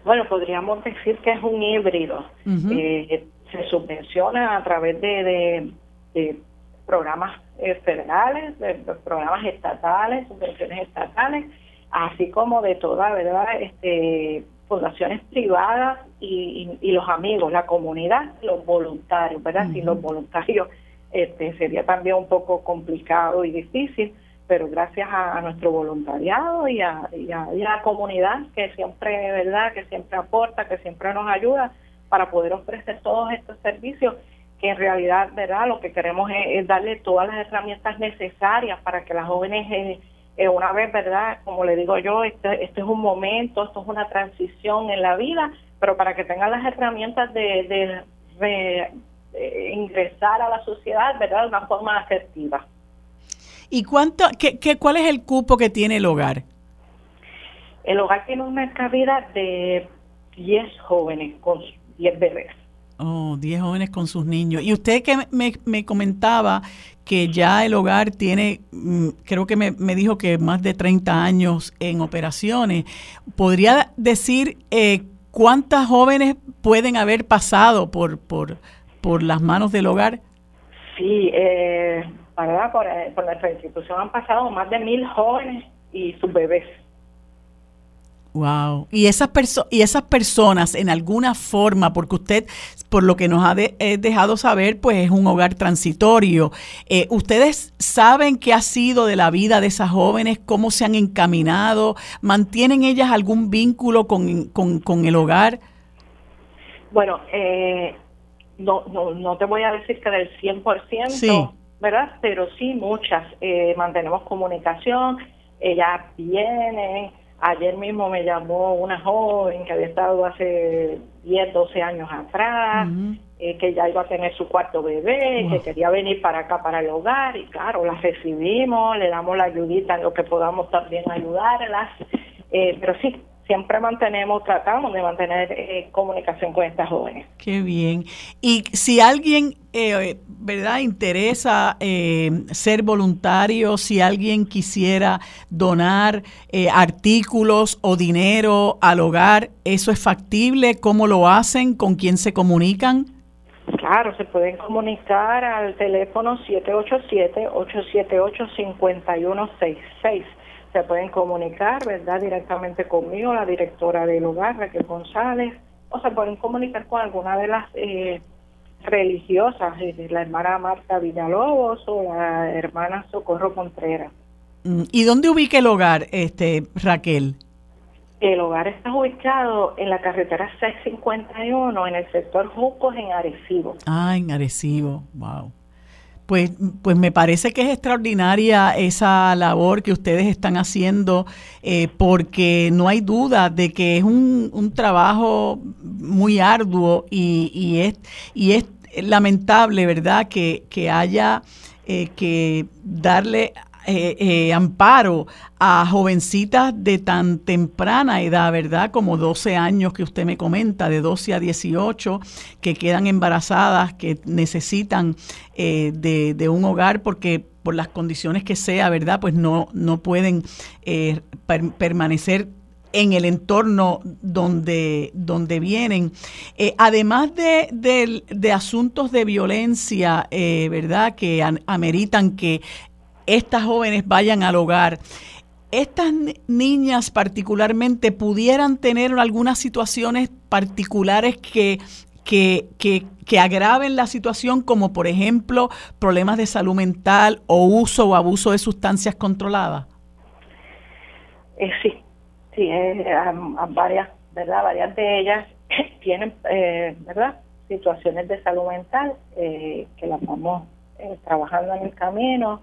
Bueno, podríamos decir que es un híbrido. Eh, se subvenciona a través de, de- de programas eh, federales, de, de programas estatales, subvenciones estatales, así como de toda, ¿verdad? Este, fundaciones privadas y, y- y los amigos, la comunidad, los voluntarios, ¿verdad? Sin los voluntarios este, sería también un poco complicado y difícil, pero gracias a, a nuestro voluntariado y a, y a- y a la comunidad que siempre, ¿verdad? Que siempre aporta, que siempre nos ayuda para poder ofrecer todos estos servicios que en realidad, ¿verdad? Lo que queremos es, es darle todas las herramientas necesarias para que las jóvenes, eh, eh, una vez, ¿verdad? Como le digo yo, este, este es un momento, esto es una transición en la vida, pero para que tengan las herramientas de, de re- de ingresar a la sociedad, ¿verdad? De una forma asertiva. ¿Y cuánto, qué, qué, cuál es el cupo que tiene el hogar? El hogar tiene una cabida de 10 jóvenes con 10 bebés. Oh, 10 jóvenes con sus niños. Y usted que me, me comentaba que ya el hogar tiene, mm, creo que me, me dijo que más de 30 años en operaciones. ¿Podría decir eh, cuántas jóvenes pueden haber pasado por, por, por las manos del hogar? Sí, eh, ¿verdad? Por, eh, por nuestra institución han pasado más de mil jóvenes y sus bebés. Wow. Y esas perso y esas personas en alguna forma, porque usted, por lo que nos ha de- eh, dejado saber, pues es un hogar transitorio. Eh, ¿Ustedes saben qué ha sido de la vida de esas jóvenes? ¿Cómo se han encaminado? ¿Mantienen ellas algún vínculo con, con- con el hogar? Bueno, eh, no, no, no te voy a decir que del 100%, Sí. ¿verdad? Pero sí muchas. Eh, mantenemos comunicación, ellas vienen. Ayer mismo me llamó una joven que había estado hace 10, 12 años atrás, eh, que ya iba a tener su cuarto bebé, Wow. que quería venir para acá, para el hogar, y claro, las recibimos, le damos la ayudita en lo que podamos también ayudarlas. Eh, pero sí, siempre mantenemos, tratamos de mantener eh, comunicación con estas jóvenes. Qué bien. Y si alguien, eh, ¿verdad?, interesa eh, ser voluntario, si alguien quisiera donar eh, artículos o dinero al hogar, ¿eso es factible? ¿Cómo lo hacen? ¿Con quién se comunican? Claro, se pueden comunicar al teléfono 787-878-5166. Se pueden comunicar, ¿verdad?, directamente conmigo, la directora del hogar, Raquel González, o se pueden comunicar con alguna de las eh, religiosas, eh, la hermana Marta Villalobos o la hermana Socorro Contreras. Mm, ¿Y dónde ubica el hogar, este Raquel? El hogar está ubicado en la carretera 651 en el sector Jucos en Arecibo. Ah, en Arecibo, wow. Pues, pues me parece que es extraordinaria esa labor que ustedes están haciendo, eh, porque no hay duda de que es un, un trabajo muy arduo y, y es, y es lamentable, ¿verdad?, que, que haya eh, que darle eh, eh, amparo a jovencitas de tan temprana edad, ¿verdad? Como 12 años que usted me comenta, de 12 a 18, que quedan embarazadas, que necesitan de, de, un hogar porque por las condiciones que sea, ¿verdad? Pues no, no pueden permanecer en el entorno donde, donde vienen. Eh, además de, de, asuntos de violencia, eh, ¿verdad?, que ameritan que estas jóvenes vayan al hogar. Estas niñas particularmente pudieran tener algunas situaciones particulares que, que, que, agraven la situación, como por ejemplo problemas de salud mental o uso o abuso de sustancias controladas? Eh, sí, eh, varias, ¿verdad? Varias de ellas (coughs) tienen, eh, ¿verdad? Situaciones de salud mental eh, que las vamos eh, trabajando en el camino.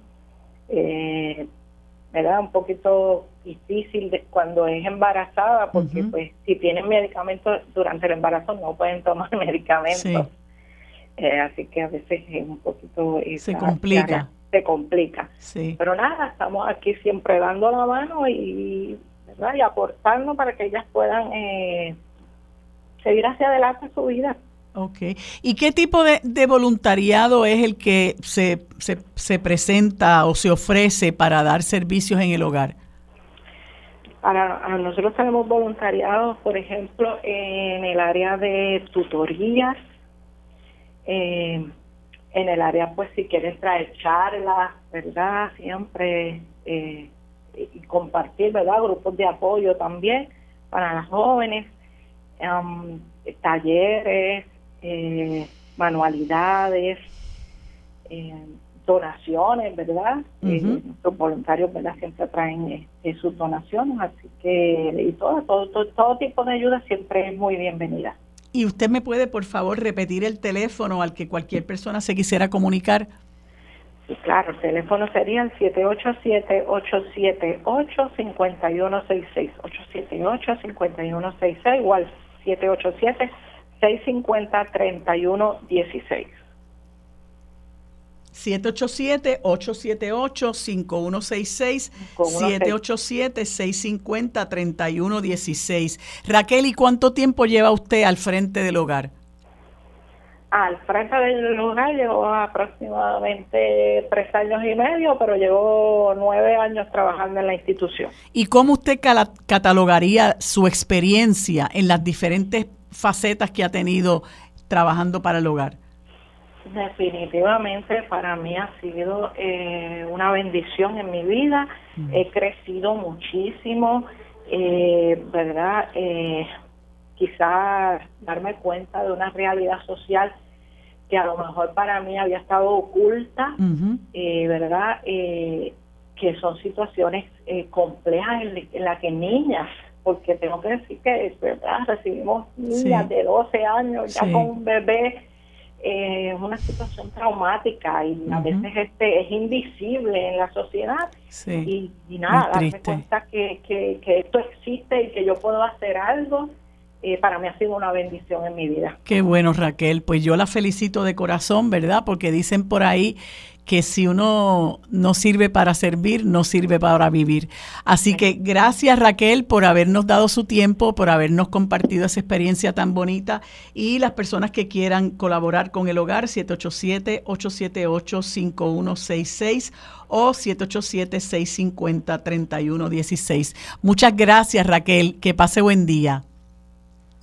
¿verdad? Un poquito difícil de, cuando es embarazada, porque pues si tienen medicamentos durante el embarazo no pueden tomar (laughs) medicamentos. así que a veces es un poquito... Se complica. Se complica. Sí. Pero nada, estamos aquí siempre dando la mano y y aportando para que ellas puedan eh, seguir hacia adelante su vida. Ok. ¿Y qué tipo de, voluntariado es el que se, se, se, presenta o se ofrece para dar servicios en el hogar? Para, nosotros tenemos voluntariado, por ejemplo, en el área de tutorías, eh, en el área, pues, si quieren traer charlas, ¿verdad? Siempre eh, y compartir, ¿verdad? Grupos de apoyo también para las jóvenes, um, talleres, eh, manualidades, eh, donaciones, ¿verdad? Eh, nuestros voluntarios, ¿verdad? Siempre traen sus donaciones, así que y todo, todo, todo, todo tipo de ayuda siempre es muy bienvenida. ¿Y usted me puede, por favor, repetir el teléfono al que cualquier persona se quisiera comunicar? Sí, claro, el teléfono sería el 787-878-5166. 878-5166, igual 787-650-3116. 787-878-5166, 787-650-3116. Raquel, ¿y cuánto tiempo lleva usted al frente del hogar? Al frente del lugar llevo aproximadamente tres años y medio, pero llevo nueve años trabajando en la institución. ¿Y cómo usted catalogaría su experiencia en las diferentes facetas que ha tenido trabajando para el hogar? Definitivamente para mí ha sido eh, una bendición en mi vida. Mm. He crecido muchísimo, eh, ¿verdad? Eh, quizás darme cuenta de una realidad social que a lo mejor para mí había estado oculta, eh, ¿verdad? Eh, que son situaciones eh, complejas en, las que niñas, porque tengo que decir que ¿verdad? recibimos niñas de 12 años ya con un bebé, es una situación traumática y a veces este es invisible en la sociedad. Y, y, nada, darme cuenta que, que, que esto existe y que yo puedo hacer algo para mí ha sido una bendición en mi vida. Qué bueno, Raquel. Pues yo la felicito de corazón, ¿verdad? Porque dicen por ahí que si uno no sirve para servir, no sirve para vivir. Así que gracias Raquel por habernos dado su tiempo, por habernos compartido esa experiencia tan bonita y las personas que quieran colaborar con el hogar 787-878-5166 o 787-650-3116. Muchas gracias Raquel, que pase buen día.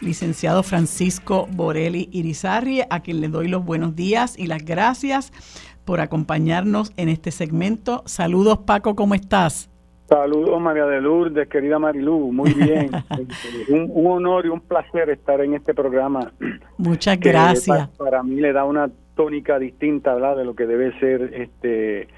licenciado Francisco Borelli Irizarri, a quien le doy los buenos días y las gracias por acompañarnos en este segmento. Saludos Paco, ¿cómo estás? Saludos María de Lourdes, querida Marilú, muy bien. (laughs) un, honor y un placer estar en este programa. Muchas gracias. Para, mí le da una tónica distinta ¿verdad? de lo que debe ser este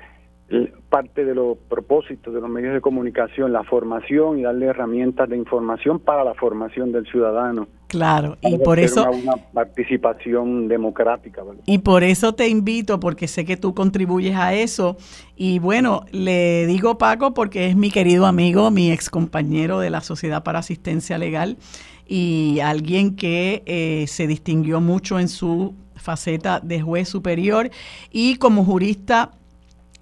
parte de los propósitos de los medios de comunicación, la formación y darle herramientas de información para la formación del ciudadano. Claro, y por eso una, participación democrática. Y por eso te invito, porque sé que tú contribuyes a eso. Y bueno, le digo Paco porque es mi querido amigo, mi ex compañero de la Sociedad para Asistencia Legal y alguien que eh, se distinguió mucho en su faceta de juez superior y como jurista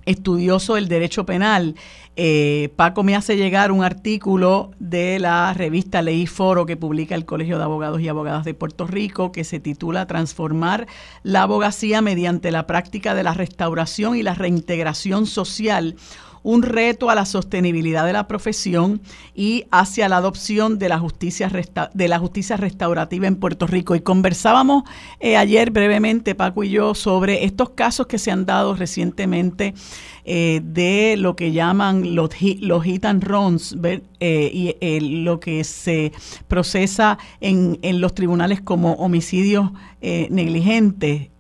estudioso del derecho penal. Eh, Paco me hace llegar un artículo de la revista Ley Foro que publica el Colegio de Abogados y Abogadas de Puerto Rico que se titula Transformar la abogacía mediante la práctica de la restauración y la reintegración social un reto a la sostenibilidad de la profesión y hacia la adopción de la justicia, de la justicia restaurativa en Puerto Rico. Y conversábamos eh, ayer brevemente, Paco y yo, sobre estos casos que se han dado recientemente eh, de lo que llaman los, los hit and runs eh, y lo que se procesa en, en, los tribunales como homicidios negligentes.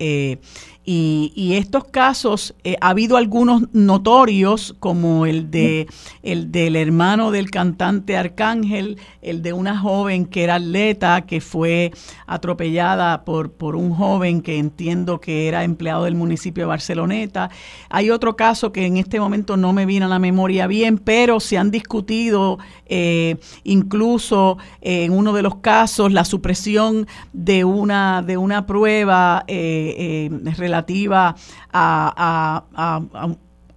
Y, estos casos, eh, ha habido algunos notorios, como el de el del hermano del cantante Arcángel, el de una joven que era atleta, que fue atropellada por, por un joven que entiendo que era empleado del municipio de Barceloneta. Hay otro caso que en este momento no me viene a la memoria bien, pero se han discutido eh, incluso en uno de los casos la supresión de una, de una prueba eh, eh relativa a,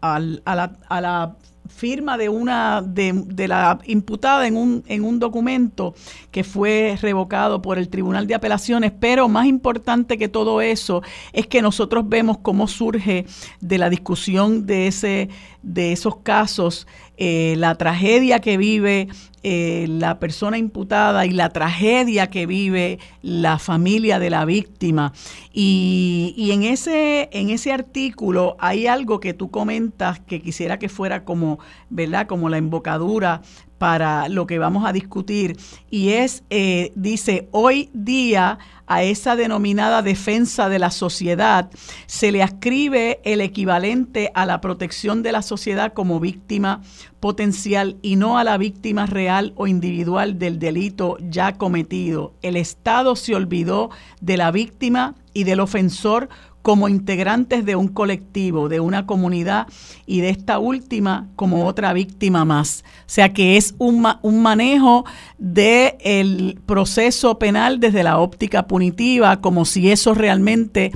a, la, a la firma de una de, de, la imputada en un, en un documento que fue revocado por el Tribunal de Apelaciones, pero más importante que todo eso es que nosotros vemos cómo surge de la discusión de ese de esos casos eh, la tragedia que vive eh, la persona imputada y la tragedia que vive la familia de la víctima. Y, y, en, ese, en ese artículo hay algo que tú comentas que quisiera que fuera como, ¿verdad? Como la embocadura para lo que vamos a discutir y es, eh, dice, hoy día a esa denominada defensa de la sociedad se le ascribe el equivalente a la protección de la sociedad como víctima potencial y no a la víctima real o individual del delito ya cometido. El Estado se olvidó de la víctima y del ofensor como integrantes de un colectivo, de una comunidad y de esta última como otra víctima más. O sea que es un, un manejo del proceso penal desde la óptica punitiva, como si eso realmente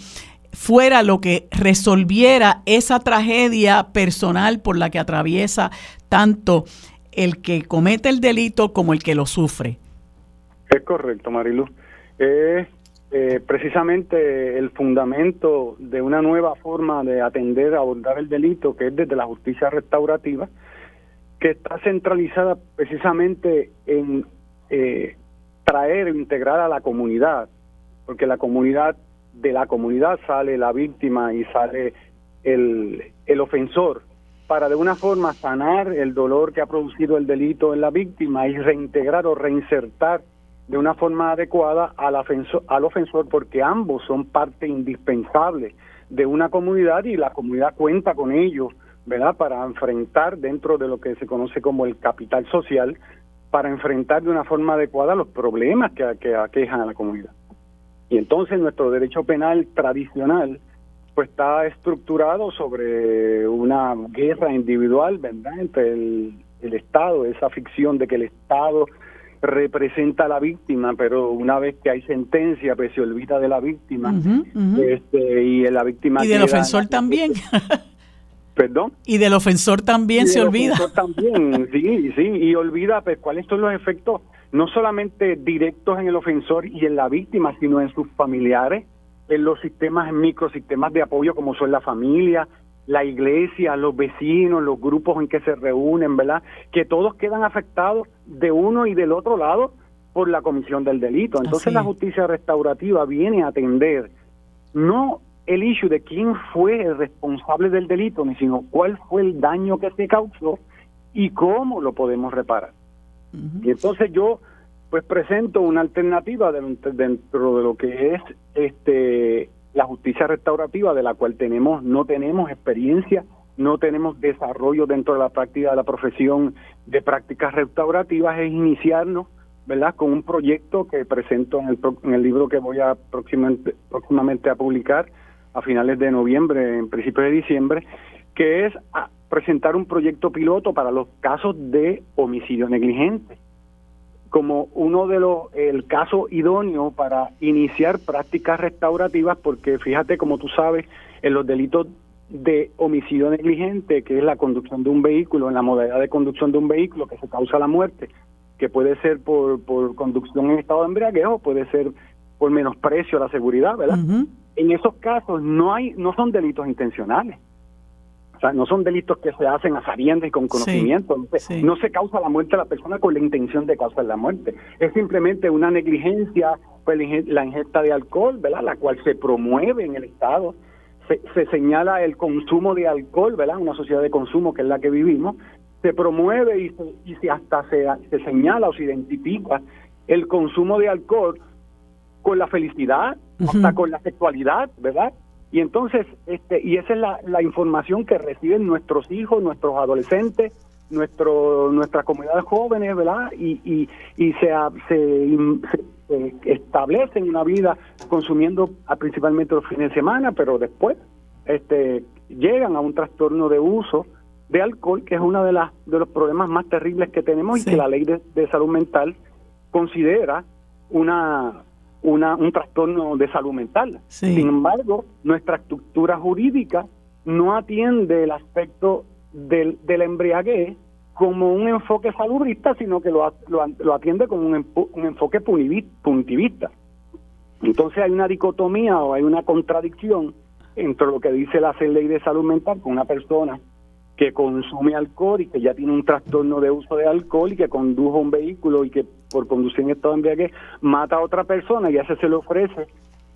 fuera lo que resolviera esa tragedia personal por la que atraviesa tanto el que comete el delito como el que lo sufre. Es correcto, Marilu. Eh, eh, precisamente el fundamento de una nueva forma de atender, abordar el delito, que es desde la justicia restaurativa, que está centralizada precisamente en eh, traer e integrar a la comunidad, porque la comunidad, de la comunidad sale la víctima y sale el, el ofensor, para de una forma sanar el dolor que ha producido el delito en la víctima y reintegrar o reinsertar de una forma adecuada al ofensor, porque ambos son parte indispensable de una comunidad y la comunidad cuenta con ellos, ¿verdad? Para enfrentar dentro de lo que se conoce como el capital social, para enfrentar de una forma adecuada los problemas que, que aquejan a la comunidad. Y entonces nuestro derecho penal tradicional pues está estructurado sobre una guerra individual, ¿verdad? Entre el Estado, esa ficción de que el Estado representa a la víctima, pero una vez que hay sentencia, pues se olvida de la víctima. Este, y la víctima... Y del ofensor también. (laughs) ¿Perdón? Y del ofensor también se olvida. Ofensor también, (laughs) sí, sí, y olvida pues cuáles son los efectos, no solamente directos en el ofensor y en la víctima, sino en sus familiares, en los sistemas, en microsistemas de apoyo como son la familia, la iglesia, los vecinos, los grupos en que se reúnen, ¿verdad? Que todos quedan afectados de uno y del otro lado por la comisión del delito. Entonces la justicia restaurativa viene a atender no el issue de quién fue el responsable del delito, sino cuál fue el daño que se causó y cómo lo podemos reparar. Y entonces yo pues presento una alternativa dentro de lo que es este la justicia restaurativa, de la cual tenemos no tenemos experiencia, no tenemos desarrollo dentro de la práctica de la profesión de prácticas restaurativas, es iniciarnos ¿verdad? Con un proyecto que presento en el, en el libro que voy a próximamente, próximamente a publicar a finales de noviembre, en principios de diciembre, que es presentar un proyecto piloto para los casos de homicidio negligente como uno de los el caso idóneo para iniciar prácticas restaurativas porque fíjate como tú sabes en los delitos de homicidio negligente que es la conducción de un vehículo en la modalidad de conducción de un vehículo que se causa la muerte que puede ser por, por conducción en estado de embriaguez o puede ser por menosprecio a la seguridad, ¿verdad? En esos casos no hay no son delitos intencionales. No son delitos que se hacen a sabiendas y con conocimiento. No se causa la muerte a la persona con la intención de causar la muerte. Es simplemente una negligencia, pues la ingesta de alcohol, ¿verdad? La cual se promueve en el Estado. Se, se señala el consumo de alcohol, ¿verdad? Una sociedad de consumo que es la que vivimos, se promueve y, se, y se hasta se, se señala o se identifica el consumo de alcohol con la felicidad, hasta con la sexualidad, ¿verdad? Y entonces, este, y esa es la, la información que reciben nuestros hijos, nuestros adolescentes, nuestro, nuestras comunidades jóvenes, ¿verdad? Y, y, y se, se, se, establecen una vida consumiendo principalmente los fines de semana, pero después este, llegan a un trastorno de uso de alcohol, que es uno de, las, de los problemas más terribles que tenemos y que la ley de, salud mental considera una, una, un trastorno de salud mental. Sin embargo, nuestra estructura jurídica no atiende el aspecto del, del embriaguez como un enfoque salubrista, sino que lo, lo, atiende como un, un enfoque puntivista. Entonces hay una dicotomía o hay una contradicción entre lo que dice la ley de salud mental con una persona que consume alcohol y que ya tiene un trastorno de uso de alcohol y que condujo un vehículo y que por conducir en estado de embriaguez mata a otra persona y a ese se le ofrece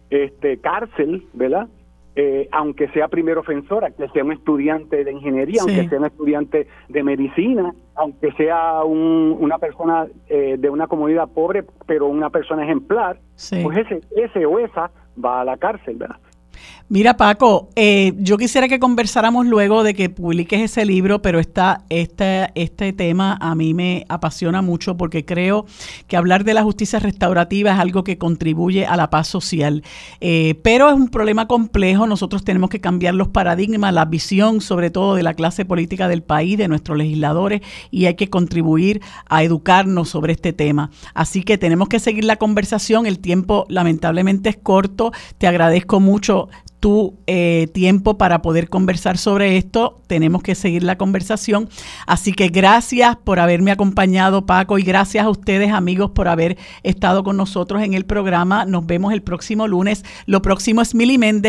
este cárcel, ¿verdad? Eh, aunque sea primer ofensora, que sea un estudiante de ingeniería, aunque sea un estudiante de medicina, aunque sea una persona eh, de una comunidad pobre, pero una persona ejemplar, pues ese, ese o esa va a la cárcel, ¿verdad? Mira, Paco, eh, yo quisiera que conversáramos luego de que publiques ese libro, pero esta, este, este tema a mí me apasiona mucho porque creo que hablar de la justicia restaurativa es algo que contribuye a la paz social. Eh, pero es un problema complejo, nosotros tenemos que cambiar los paradigmas, la visión sobre todo de la clase política del país, de nuestros legisladores, y hay que contribuir a educarnos sobre este tema. Así que tenemos que seguir la conversación, el tiempo lamentablemente es corto, te agradezco mucho tu eh, tiempo para poder conversar sobre esto. Tenemos que seguir la conversación. Así que gracias por haberme acompañado, Paco, y gracias a ustedes, amigos, por haber estado con nosotros en el programa. Nos vemos el próximo lunes. Lo próximo es Mili Méndez